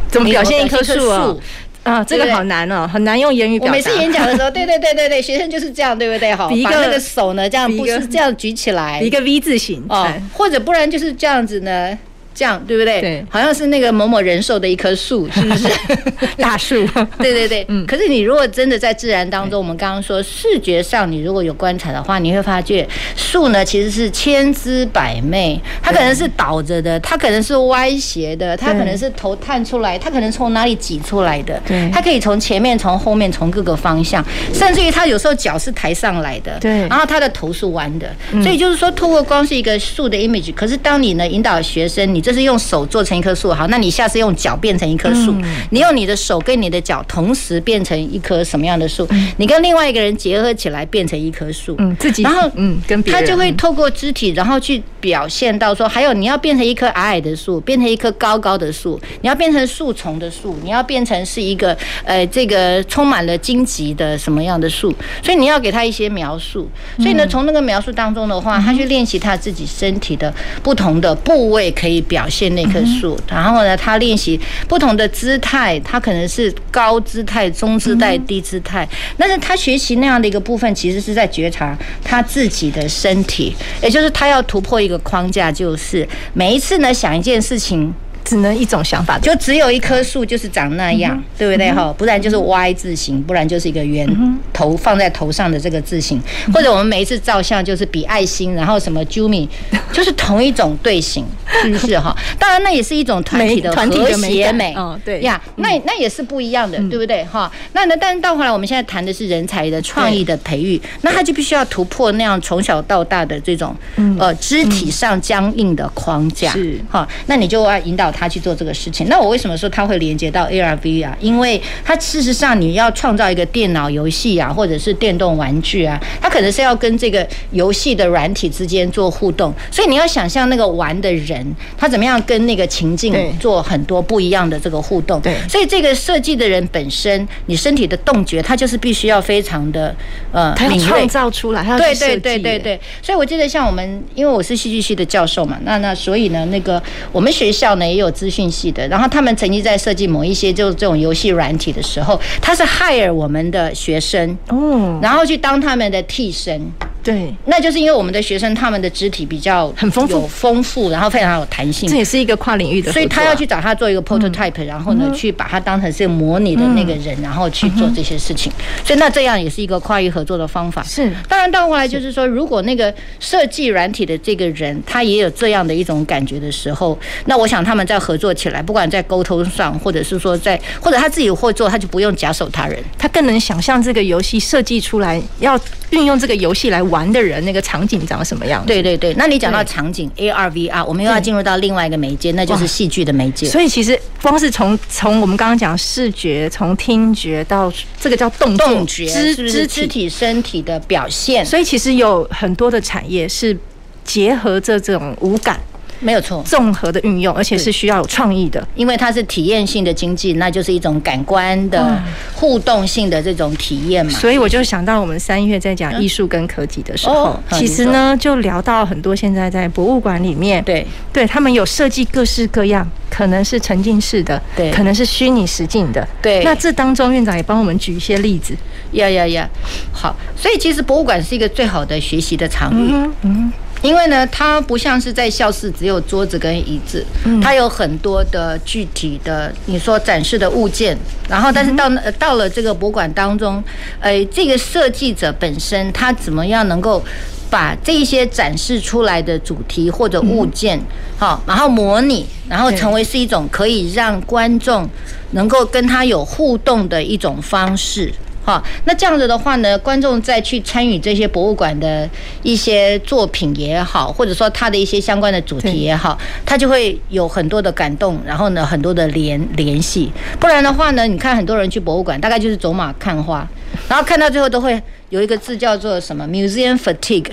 怎么表现一棵树啊？啊，这个好难哦，很难用言语表达。我每次演讲的时候，对对对对对，学生就是这样，对不对？好，把那个手呢这样不是这样举起来，一个 V 字形哦，或者不然就是这样子呢。这样对不对？对，好像是那个某某人寿的一棵树，是不是 大树？对对对，嗯。可是你如果真的在自然当中，我们刚刚说视觉上，你如果有观察的话，你会发觉树呢其实是千姿百媚，它可能是倒着的，它可能是歪斜的，它可能是头探出来，它可能从哪里挤出来的，对，它可以从前面、从后面、从各个方向，甚至于它有时候脚是抬上来的，对，然后它的头是弯的，所以就是说，透过光是一个树的 image，可是当你呢引导学生，你。就是用手做成一棵树，好，那你下次用脚变成一棵树，你用你的手跟你的脚同时变成一棵什么样的树？你跟另外一个人结合起来变成一棵树，嗯，自己，然后嗯，跟别人，他就会透过肢体，然后去表现到说，还有你要变成一棵矮矮的树，变成一棵高高的树，你要变成树丛的树，你要变成是一个呃这个充满了荆棘的什么样的树？所以你要给他一些描述，所以呢，从那个描述当中的话，他去练习他自己身体的不同的部位可以表。现那棵树，然后呢，他练习不同的姿态，他可能是高姿态、中姿态、低姿态。但是他学习那样的一个部分，其实是在觉察他自己的身体，也就是他要突破一个框架，就是每一次呢想一件事情。只能一种想法，就只有一棵树，就是长那样，嗯、对不对哈？不然就是 Y 字形，不然就是一个圆头放在头上的这个字形，嗯、或者我们每一次照相就是比爱心，然后什么 Jumi，就是同一种队形，是不是哈？当然那也是一种团体的和谐美，哦，对呀，那那也是不一样的，对不对哈？那呢，但是到后来我们现在谈的是人才的创意的培育，那他就必须要突破那样从小到大的这种呃肢体上僵硬的框架，是哈？那你就要引导他。去做这个事情。那我为什么说他会连接到 ARV 啊？因为他事实上你要创造一个电脑游戏啊，或者是电动玩具啊，他可能是要跟这个游戏的软体之间做互动，所以你要想象那个玩的人他怎么样跟那个情境做很多不一样的这个互动。对，所以这个设计的人本身，你身体的动觉，他就是必须要非常的呃敏锐，创造出来。对对对对对。所以我记得像我们，因为我是戏剧系的教授嘛，那那所以呢，那个我们学校呢也有资讯系的，然后他们曾经在设计某一些就是这种游戏软体的时候，他是 hire 我们的学生哦，然后去当他们的替身。对，那就是因为我们的学生他们的肢体比较很丰富，丰富，然后非常有弹性。这也是一个跨领域的，所以他要去找他做一个 prototype，然后呢，去把它当成是模拟的那个人，然后去做这些事情。所以那这样也是一个跨域合作的方法。是，当然倒过来就是说，如果那个设计软体的这个人他也有这样的一种感觉的时候，那我想他们在合作起来，不管在沟通上，或者是说在，或者他自己会做，他就不用假手他人，他更能想象这个游戏设计出来要运用这个游戏来玩的人，那个场景长什么样？对对对，那你讲到场景 AR VR，我们又要进入到另外一个媒介，那就是戏剧的媒介。所以其实光是从从我们刚刚讲视觉，从听觉到这个叫动作动觉，肢肢肢体身体的表现，所以其实有很多的产业是结合着这种五感。没有错，综合的运用，而且是需要有创意的，因为它是体验性的经济，那就是一种感官的互动性的这种体验嘛。所以我就想到我们三月在讲艺术跟科技的时候，其实呢就聊到很多现在在博物馆里面，对。对，他们有设计各式各样，可能是沉浸式的，对，可能是虚拟实境的，对。那这当中院长也帮我们举一些例子，呀呀呀，好，所以其实博物馆是一个最好的学习的场域，嗯。嗯因为呢，它不像是在校室只有桌子跟椅子，它有很多的具体的你说展示的物件，然后但是到到了这个博物馆当中，呃，这个设计者本身他怎么样能够把这些展示出来的主题或者物件，好，然后模拟，然后成为是一种可以让观众能够跟他有互动的一种方式。好，那这样子的话呢，观众再去参与这些博物馆的一些作品也好，或者说他的一些相关的主题也好，他就会有很多的感动，然后呢，很多的联联系。不然的话呢，你看很多人去博物馆，大概就是走马看花，然后看到最后都会。有一个字叫做什么 museum fatigue，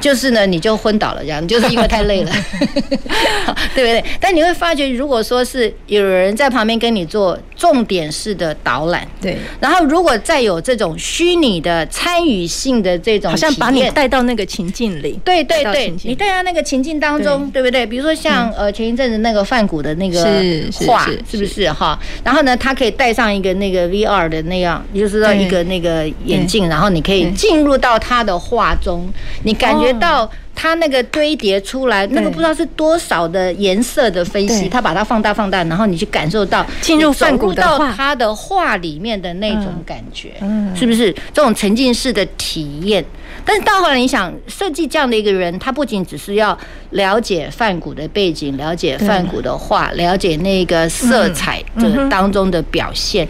就是呢，你就昏倒了，这样就是因为太累了，对不对？但你会发觉，如果说是有人在旁边跟你做重点式的导览，对，然后如果再有这种虚拟的参与性的这种，好像把你带到那个情境里，对对对，你带到那个情境当中，对。不对？比如说像呃前一阵子那个范谷的那个画，是不是。哈？然后呢，他可以戴上一个那个 VR 的那样，就是说一个那个眼镜，然后你可以。可以进入到他的画中，你感觉到他那个堆叠出来，那个不知道是多少的颜色的分析，他把它放大放大，然后你去感受到进入梵谷的他的画里面的那种感觉，是不是这种沉浸式的体验？但是到后来你想设计这样的一个人，他不仅只是要了解梵谷的背景，了解梵谷的画，了解那个色彩的当中的表现。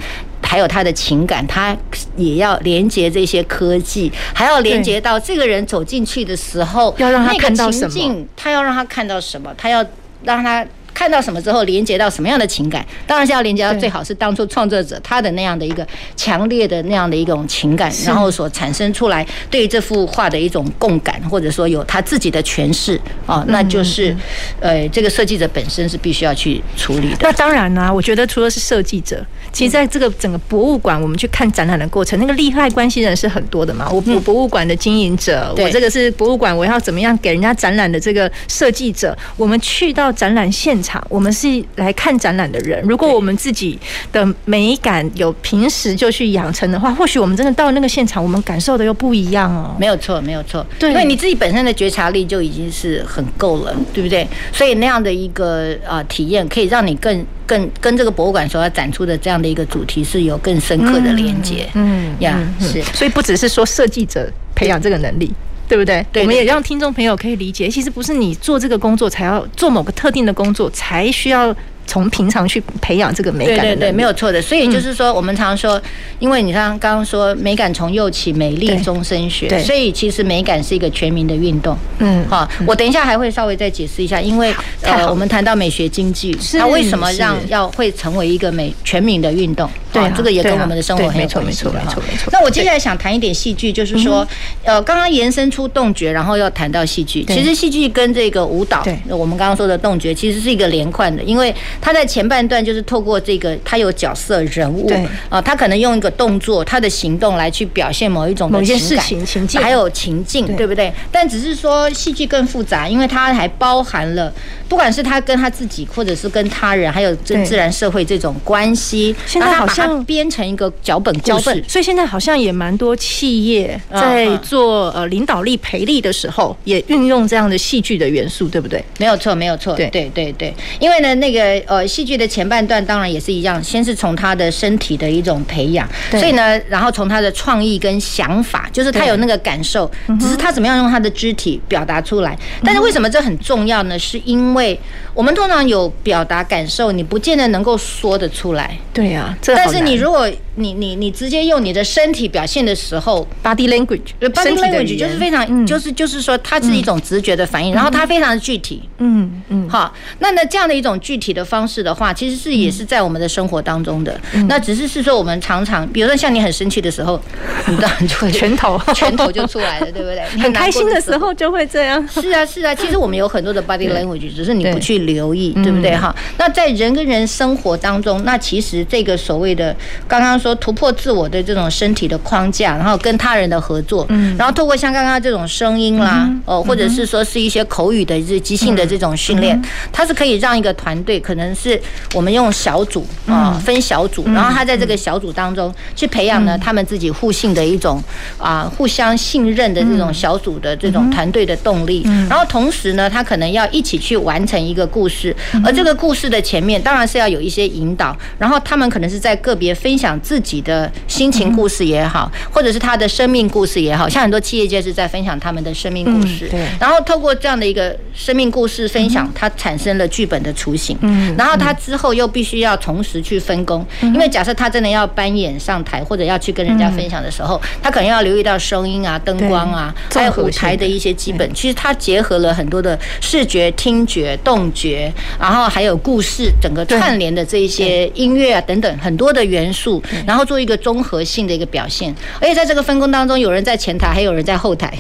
还有他的情感，他也要连接这些科技，还要连接到这个人走进去的时候，要让他看到什么？他要让他看到什么？他要让他。看到什么之后，连接到什么样的情感？当然是要连接到最好是当初创作者他的那样的一个强烈的那样的一种情感，然后所产生出来对于这幅画的一种共感，或者说有他自己的诠释啊，那就是呃，这个设计者本身是必须要去处理的。那当然呢，我觉得除了是设计者，其实在这个整个博物馆，我们去看展览的过程，那个利害关系人是很多的嘛。我我博物馆的经营者，我这个是博物馆，我要怎么样给人家展览的这个设计者，我们去到展览现场。我们是来看展览的人，如果我们自己的美感有平时就去养成的话，或许我们真的到那个现场，我们感受的又不一样哦。没有错，没有错，对，因为你自己本身的觉察力就已经是很够了，对不对？所以那样的一个啊体验，可以让你更更跟这个博物馆所要展出的这样的一个主题是有更深刻的连接。嗯呀，是，所以不只是说设计者培养这个能力。对不对？对，我们也让听众朋友可以理解，其实不是你做这个工作才要做某个特定的工作才需要从平常去培养这个美感。对对对，没有错的。所以就是说，我们常说，因为你刚刚刚说美感从幼起，美丽终身学。对，所以其实美感是一个全民的运动。嗯，好，我等一下还会稍微再解释一下，因为呃，我们谈到美学经济，它为什么让要会成为一个美全民的运动？对，这个也跟我们的生活很有关系。没错，没错，没错，没错。那我接下来想谈一点戏剧，就是说，呃，刚刚延伸出动觉，然后要谈到戏剧。其实戏剧跟这个舞蹈，我们刚刚说的动觉，其实是一个连贯的，因为它在前半段就是透过这个，他有角色人物，啊，他可能用一个动作，他的行动来去表现某一种的情感、情境，还有情境，对。不对？但只是说戏剧更复杂，因为它还包含了，不管是他跟他自己，或者是跟他人，还有跟自然社会这种关系，现在好像编成一个脚本故事，所以现在好像也蛮多企业在做呃领导力培力的时候，也运用这样的戏剧的元素，对不对？没有错，没有错，对。对对对，因为呢，那个呃戏剧的前半段当然也是一样，先是从他的身体的一种培养，所以呢，然后从他的创意跟想法，就是他有那个感受，只是他怎么样用他的肢体表达出来。但是为什么这很重要呢？是因为我们通常有表达感受，你不见得能够说得出来。对呀，但是你如果你你你直接用你的身体表现的时候，body language，body language 就是非常，就是就是说它是一种直觉的反应，然后它非常的具体。嗯嗯，好，那那这样的一种具体的方式的话，其实是也是在我们的生活当中的。那只是是说我们常常，比如说像你很生气的时候，你当然就会拳头。拳头就出来了，对不对？很开心的时候就会这样。是啊是啊，其实我们有很多的 body language，只是你不去留意，对不对？哈，那在人跟人生活当中，那其实这个所谓的刚刚说突破自我的这种身体的框架，然后跟他人的合作，嗯，然后透过像刚刚这种声音啦，哦，或者是说是一些口语的这即兴的这种训练，它是可以让一个团队，可能是我们用小组啊，分小组，然后他在这个小组当中去培养呢他们自己互信的一种啊互相信任的这种小组的这种团队的动力，然后同时呢，他可能要一起去完成一个故事，而这个故事的前面当然是要有一些引导，然后他们可能是在个别分享自己的心情故事也好，或者是他的生命故事也好，像很多企业界是在分享他们的生命故事，对，然后透过这样的一个生命故事分享，它产生了剧本的雏形，嗯，然后他之后又必须要同时去分工，因为假设他真的要扮演上台或者要去跟人家分享的时候，他可能要留意到声音啊、灯光啊，还有舞台的一些基本，其实他结合了很多的视觉、听觉、动觉，然后还有故事整个串联的这一些音乐啊等等很多的元素，然后做一个综合性的一个表现。而且在这个分工当中，有人在前台，还有人在后台，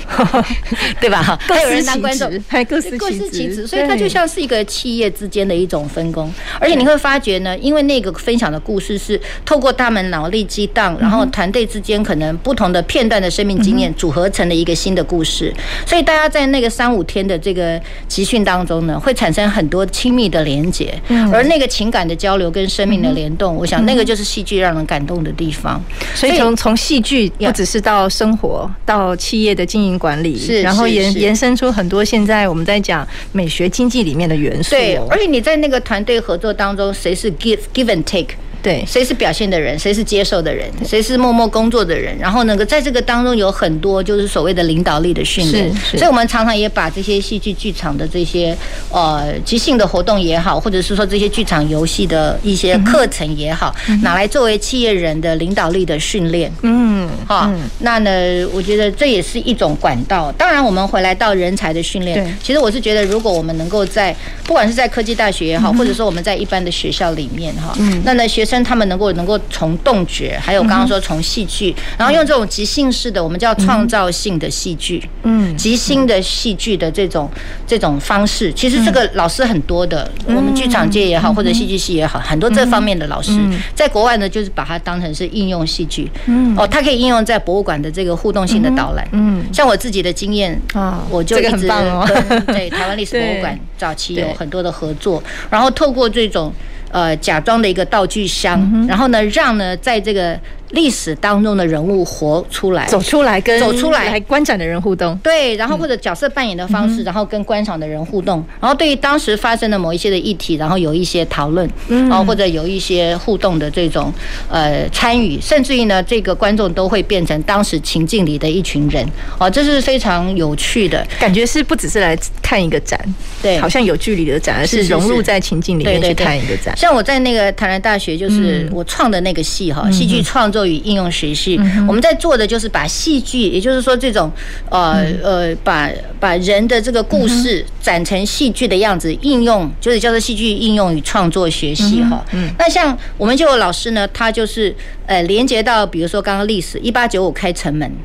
对吧？哈，还有人当观众，各司其职，所以它就像是一个企业之间的一种分工。而且你会发觉呢，因为那个分享的故事是透过他们脑力激荡，然后团队之间可能不同的片段的生命经验组合成了一个新的故事，所以大家在那个三五天的这个集训当中呢，会产生很多亲密的连结，而那个情感的交流跟生命的联动，我想那个就是戏剧让人感动的地方。所以从从戏剧不只是到生活，到企业的经营管理，是，然后延延伸出很多现在我们在讲美学经济里面的元素。对，而且你在那个团队合作当中，谁是 give give and take？对，谁是表现的人，谁是接受的人，谁是默默工作的人。然后那个在这个当中有很多就是所谓的领导力的训练。是，所以我们常常也把这些戏剧剧场的这些呃即兴的活动也好，或者是说这些剧场游戏的一些课程也好，拿来作为企业人的领导力的训练。嗯，哈，那呢，我觉得这也是一种管道。当然，我们回来到人才的训练，其实我是觉得，如果我们能够在不管是在科技大学也好，或者说我们在一般的学校里面哈，那那学生。他们能够能够从动觉，还有刚刚说从戏剧，然后用这种即兴式的，我们叫创造性的戏剧，嗯，即兴的戏剧的这种这种方式，其实这个老师很多的，我们剧场界也好，或者戏剧系也好，很多这方面的老师，在国外呢，就是把它当成是应用戏剧，嗯，哦，它可以应用在博物馆的这个互动性的导览，嗯，像我自己的经验啊，我就一直跟对台湾历史博物馆 早期有很多的合作，然后透过这种。呃，假装的一个道具箱，然后呢，让呢，在这个历史当中的人物活出来，走出来跟走出来。来观展的人互动。对，然后或者角色扮演的方式，然后跟观赏的人互动，然后对于当时发生的某一些的议题，然后有一些讨论，然后或者有一些互动的这种呃参与，甚至于呢，这个观众都会变成当时情境里的一群人。哦，这是非常有趣的。感觉，是不只是来看一个展，对，好像有距离的展，而是融入在情境里面去看一个展。像我在那个台南大学，就是我创的那个戏哈，戏剧创作与应用学系，我们在做的就是把戏剧，也就是说这种呃呃，把把人的这个故事展成戏剧的样子，应用就是叫做戏剧应用与创作学习哈。那像我们就有老师呢，他就是呃连接到比如说刚刚历史一八九五开城门。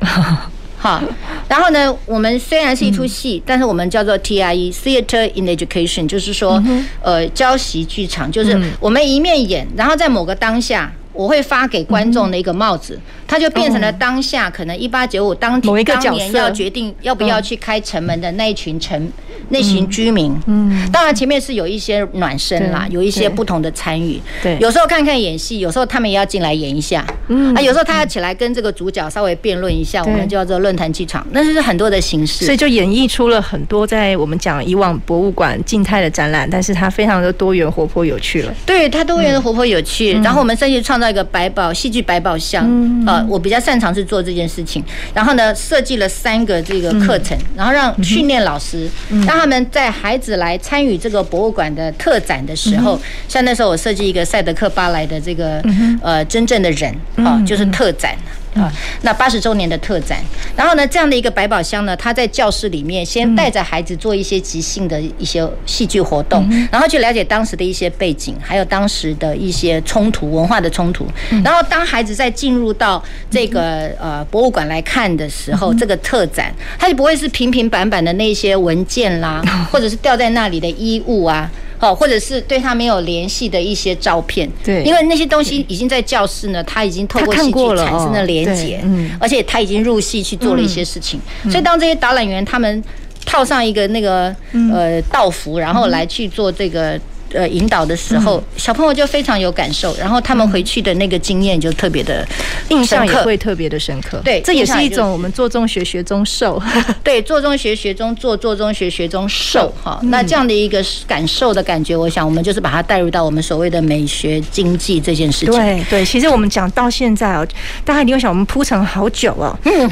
好，然后呢，我们虽然是一出戏，但是我们叫做 TIE（Theater in Education），就是说，呃，教习剧场，就是我们一面演，然后在某个当下，我会发给观众的一个帽子。它就变成了当下可能一八九五当当年要决定要不要去开城门的那一群城那群居民。嗯，当然前面是有一些暖身啦，有一些不同的参与。对，有时候看看演戏，有时候他们也要进来演一下。嗯，啊，有时候他要起来跟这个主角稍微辩论一下，我们就叫做论坛剧场。那是很多的形式，所以就演绎出了很多在我们讲以往博物馆静态的展览，但是它非常的多元、活泼、有趣了。对，它多元的、活泼、有趣。然后我们甚至创造一个百宝戏剧百宝箱。呃。我比较擅长是做这件事情，然后呢，设计了三个这个课程，然后让训练老师，让他们在孩子来参与这个博物馆的特展的时候，像那时候我设计一个赛德克巴莱的这个呃真正的人啊，就是特展。啊，那八十周年的特展，然后呢，这样的一个百宝箱呢，他在教室里面先带着孩子做一些即兴的一些戏剧活动，然后去了解当时的一些背景，还有当时的一些冲突、文化的冲突。然后当孩子在进入到这个呃博物馆来看的时候，这个特展，它就不会是平平板板的那些文件啦，或者是掉在那里的衣物啊。哦，或者是对他没有联系的一些照片，对，因为那些东西已经在教室呢，他已经透过戏剧产生了连接，嗯，而且他已经入戏去做了一些事情，所以当这些导览员他们套上一个那个呃道服，然后来去做这个。呃，引导的时候，小朋友就非常有感受，然后他们回去的那个经验就特别的印象也会特别的深刻。对，这也是一种我们做中学学中受。对，做中学学中做，做中学学中受。哈，那这样的一个感受的感觉，我想我们就是把它带入到我们所谓的美学经济这件事情。对对，其实我们讲到现在哦，大家一定会想，我们铺陈好久哦，嗯，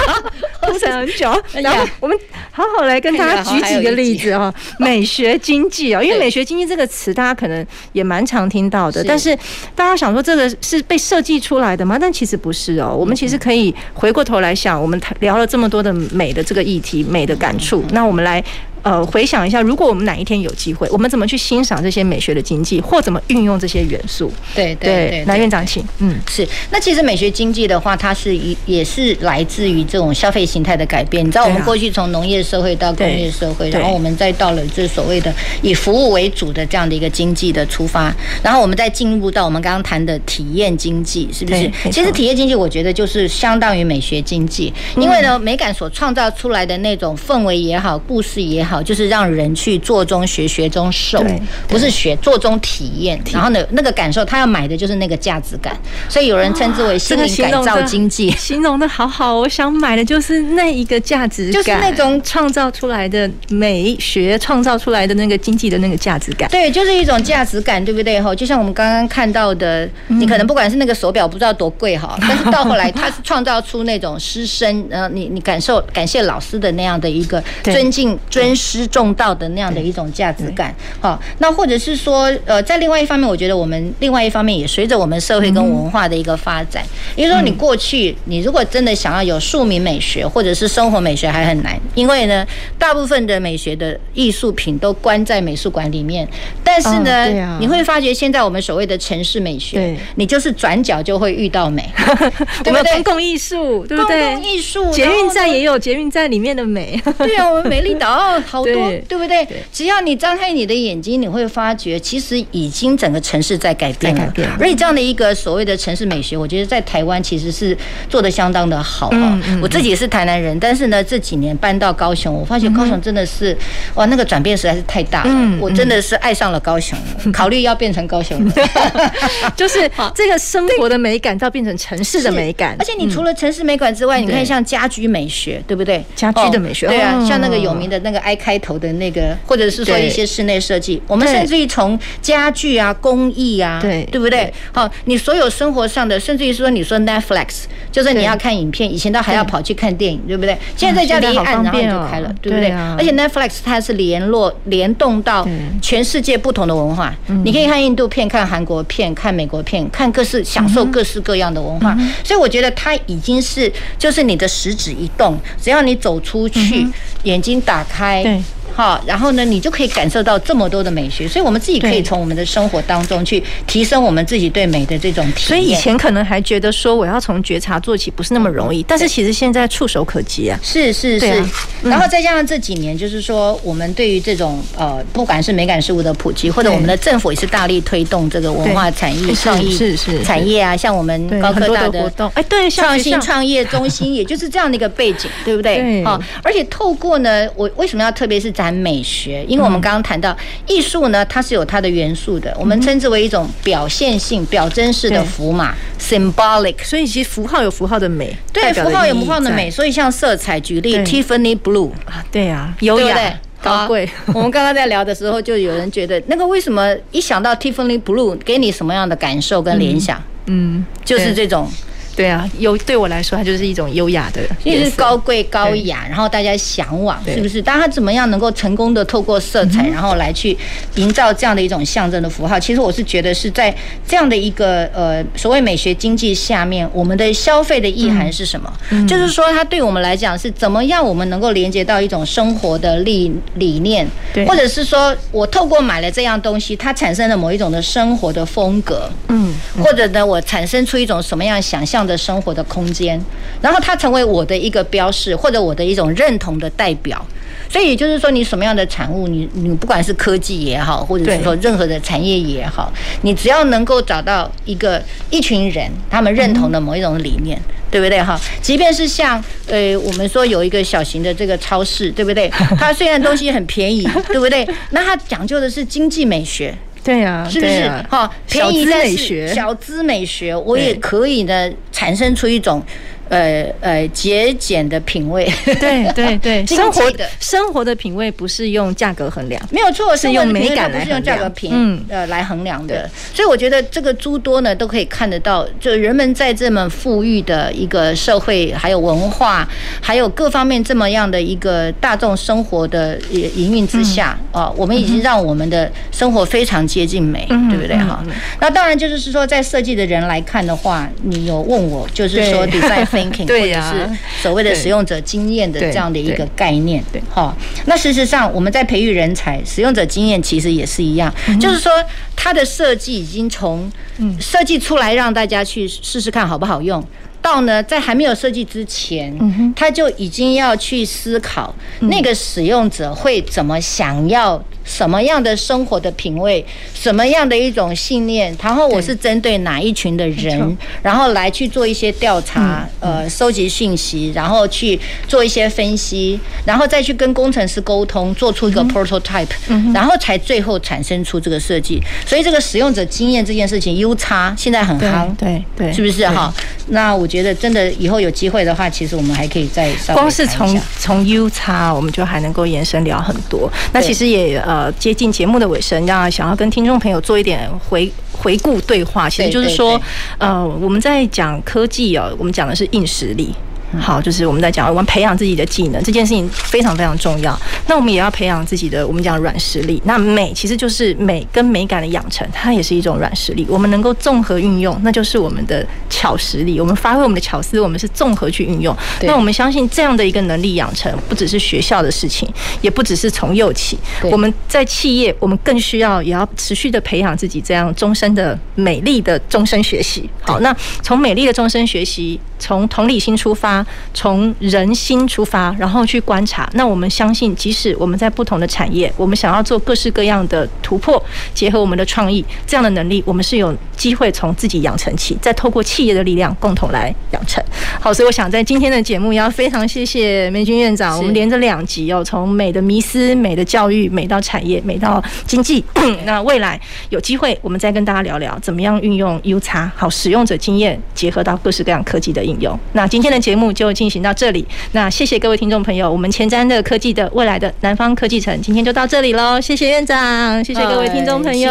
铺陈很久，然后我们好好来跟大家举几个例子哦，美学经济哦，因为美学经济这个。这个词大家可能也蛮常听到的，但是大家想说这个是被设计出来的吗？但其实不是哦。我们其实可以回过头来想，我们聊了这么多的美的这个议题、美的感触，那我们来。呃，回想一下，如果我们哪一天有机会，我们怎么去欣赏这些美学的经济，或怎么运用这些元素？对对对，来院长请。嗯，是。那其实美学经济的话，它是一也是来自于这种消费形态的改变。你知道，我们过去从农业社会到工业社会，然后我们再到了这所谓的以服务为主的这样的一个经济的出发，然后我们再进入到我们刚刚谈的体验经济，是不是？其实体验经济，我觉得就是相当于美学经济，因为呢，美感所创造出来的那种氛围也好，故事也好。好，就是让人去做中学，学中受，不是学做中体验。然后呢，那个感受，他要买的就是那个价值感。所以有人称之为心灵改造经济，形容的好好。我想买的就是那一个价值感，就是那种创造出来的美学，创造出来的那个经济的那个价值感。对，就是一种价值感，对不对？哈，就像我们刚刚看到的，你可能不管是那个手表不知道多贵哈，但是到后来他是创造出那种师生，呃，你你感受感谢老师的那样的一个尊敬尊。师重道的那样的一种价值感，好，那或者是说，呃，在另外一方面，我觉得我们另外一方面也随着我们社会跟文化的一个发展，也就是说，你过去你如果真的想要有庶民美学或者是生活美学还很难，因为呢，大部分的美学的艺术品都关在美术馆里面，但是呢，你会发觉现在我们所谓的城市美学，你就是转角就会遇到美 对不对？公共艺术，对不对？公共艺术，捷运站也有捷运站里面的美，对啊，我们美丽岛。好多对，对不对？只要你张开你的眼睛，你会发觉，其实已经整个城市在改变了。而且这样的一个所谓的城市美学，我觉得在台湾其实是做的相当的好啊。我自己也是台南人，但是呢，这几年搬到高雄，我发觉高雄真的是哇，那个转变实在是太大了。我真的是爱上了高。雄了，考虑要变成高雄人，就是这个生活的美感到变成城市的美感。而且你除了城市美感之外，你看像家居美学，对不对？家居的美学，对啊，像那个有名的那个 I 开头的那个，或者是说一些室内设计，我们甚至于从家具啊、工艺啊，对对不对？好，你所有生活上的，甚至于说你说 Netflix，就是你要看影片，以前都还要跑去看电影，对。不对？现在在家里一按，然后就开了，对不对？而且 Netflix 它是联络联动到全世界不同的文化，你可以看印度片、看韩国片、看美国片、看各式享受各式各样的文化，所以我觉得它已经是就是你的食指一动，只要你走出去，眼睛打开。Okay. 好，然后呢，你就可以感受到这么多的美学，所以我们自己可以从我们的生活当中去提升我们自己对美的这种体验。所以以前可能还觉得说我要从觉察做起不是那么容易，但是其实现在触手可及啊。是是是，然后再加上这几年，就是说我们对于这种呃，不管是美感事物的普及，或者我们的政府也是大力推动这个文化产业、创意是是产业啊，像我们高科大的活动，哎，对，创新创业中心，也就是这样的一个背景，对不对？好，而且透过呢，我为什么要特别是展美学，因为我们刚刚谈到艺术呢，它是有它的元素的，我们称之为一种表现性、表征式的符码 （symbolic）。所以其实符号有符号的美，对，符号有符号的美。所以像色彩，举例 Tiffany Blue 啊，对啊，优雅、高贵。我们刚刚在聊的时候，就有人觉得那个为什么一想到 Tiffany Blue，给你什么样的感受跟联想？嗯，就是这种。对啊，优对我来说，它就是一种优雅的，就是高贵高雅，然后大家向往，是不是？但它怎么样能够成功的透过色彩，然后来去营造这样的一种象征的符号？其实我是觉得是在这样的一个呃所谓美学经济下面，我们的消费的意涵是什么？就是说，它对我们来讲是怎么样，我们能够连接到一种生活的理理念，或者是说我透过买了这样东西，它产生了某一种的生活的风格，嗯，或者呢，我产生出一种什么样想象的生活的空间，然后它成为我的一个标识，或者我的一种认同的代表。所以也就是说，你什么样的产物，你你不管是科技也好，或者是说任何的产业也好，你只要能够找到一个一群人，他们认同的某一种理念，对不对哈？即便是像呃，我们说有一个小型的这个超市，对不对？它虽然东西很便宜，对不对？那它讲究的是经济美学。对呀，是不是？哈，便宜美学，小资美学，我也可以呢，产生出一种。呃呃，节俭的品味，对对对，生活的。生活的品味不是用价格衡量，没有错，是用美感来衡量，不是用价格品嗯。呃来衡量的。所以我觉得这个诸多呢，都可以看得到，就人们在这么富裕的一个社会，还有文化，还有各方面这么样的一个大众生活的营运之下啊，我们已经让我们的生活非常接近美，对不对？哈？那当然就是说，在设计的人来看的话，你有问我，就是说 design。对呀，或者是所谓的使用者经验的这样的一个概念，对，哈。那事实上，我们在培育人才，使用者经验其实也是一样，就是说，它的设计已经从设计出来让大家去试试看好不好用，到呢，在还没有设计之前，他就已经要去思考那个使用者会怎么想要。什么样的生活的品味，什么样的一种信念，然后我是针对哪一群的人，然后来去做一些调查，呃，收集信息，然后去做一些分析，然后再去跟工程师沟通，做出一个 prototype，然后才最后产生出这个设计。所以这个使用者经验这件事情，U 叉现在很夯，对对，是不是哈？那我觉得真的以后有机会的话，其实我们还可以再稍微，光是从从 U 叉我们就还能够延伸聊很多。那其实也呃。呃，接近节目的尾声，让想要跟听众朋友做一点回回顾对话，其实就是说，呃，我们在讲科技哦，我们讲的是硬实力。好，就是我们在讲，我们培养自己的技能这件事情非常非常重要。那我们也要培养自己的，我们讲软实力。那美其实就是美跟美感的养成，它也是一种软实力。我们能够综合运用，那就是我们的巧实力。我们发挥我们的巧思，我们是综合去运用。那我们相信这样的一个能力养成，不只是学校的事情，也不只是从幼起。我们在企业，我们更需要也要持续的培养自己这样终身的美丽的终身学习。好，那从美丽的终身学习。从同理心出发，从人心出发，然后去观察。那我们相信，即使我们在不同的产业，我们想要做各式各样的突破，结合我们的创意，这样的能力，我们是有机会从自己养成起，再透过企业的力量共同来养成。好，所以我想在今天的节目也要非常谢谢梅军院长，我们连着两集哦，从美的迷思、美的教育、美到产业、美到经济。那未来有机会，我们再跟大家聊聊怎么样运用 UX 好使用者经验，结合到各式各样科技的应用。那今天的节目就进行到这里。那谢谢各位听众朋友，我们前瞻的科技的未来的南方科技城，今天就到这里喽。谢谢院长，谢谢各位听众朋友，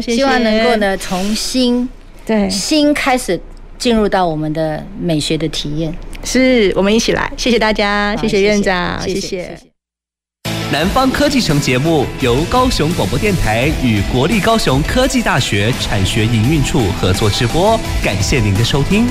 谢谢。希望能够呢，从新对新开始进入到我们的美学的体验。是我们一起来，谢谢大家，谢谢院长，谢谢。谢谢谢谢南方科技城节目由高雄广播电台与国立高雄科技大学产学营运处合作直播，感谢您的收听。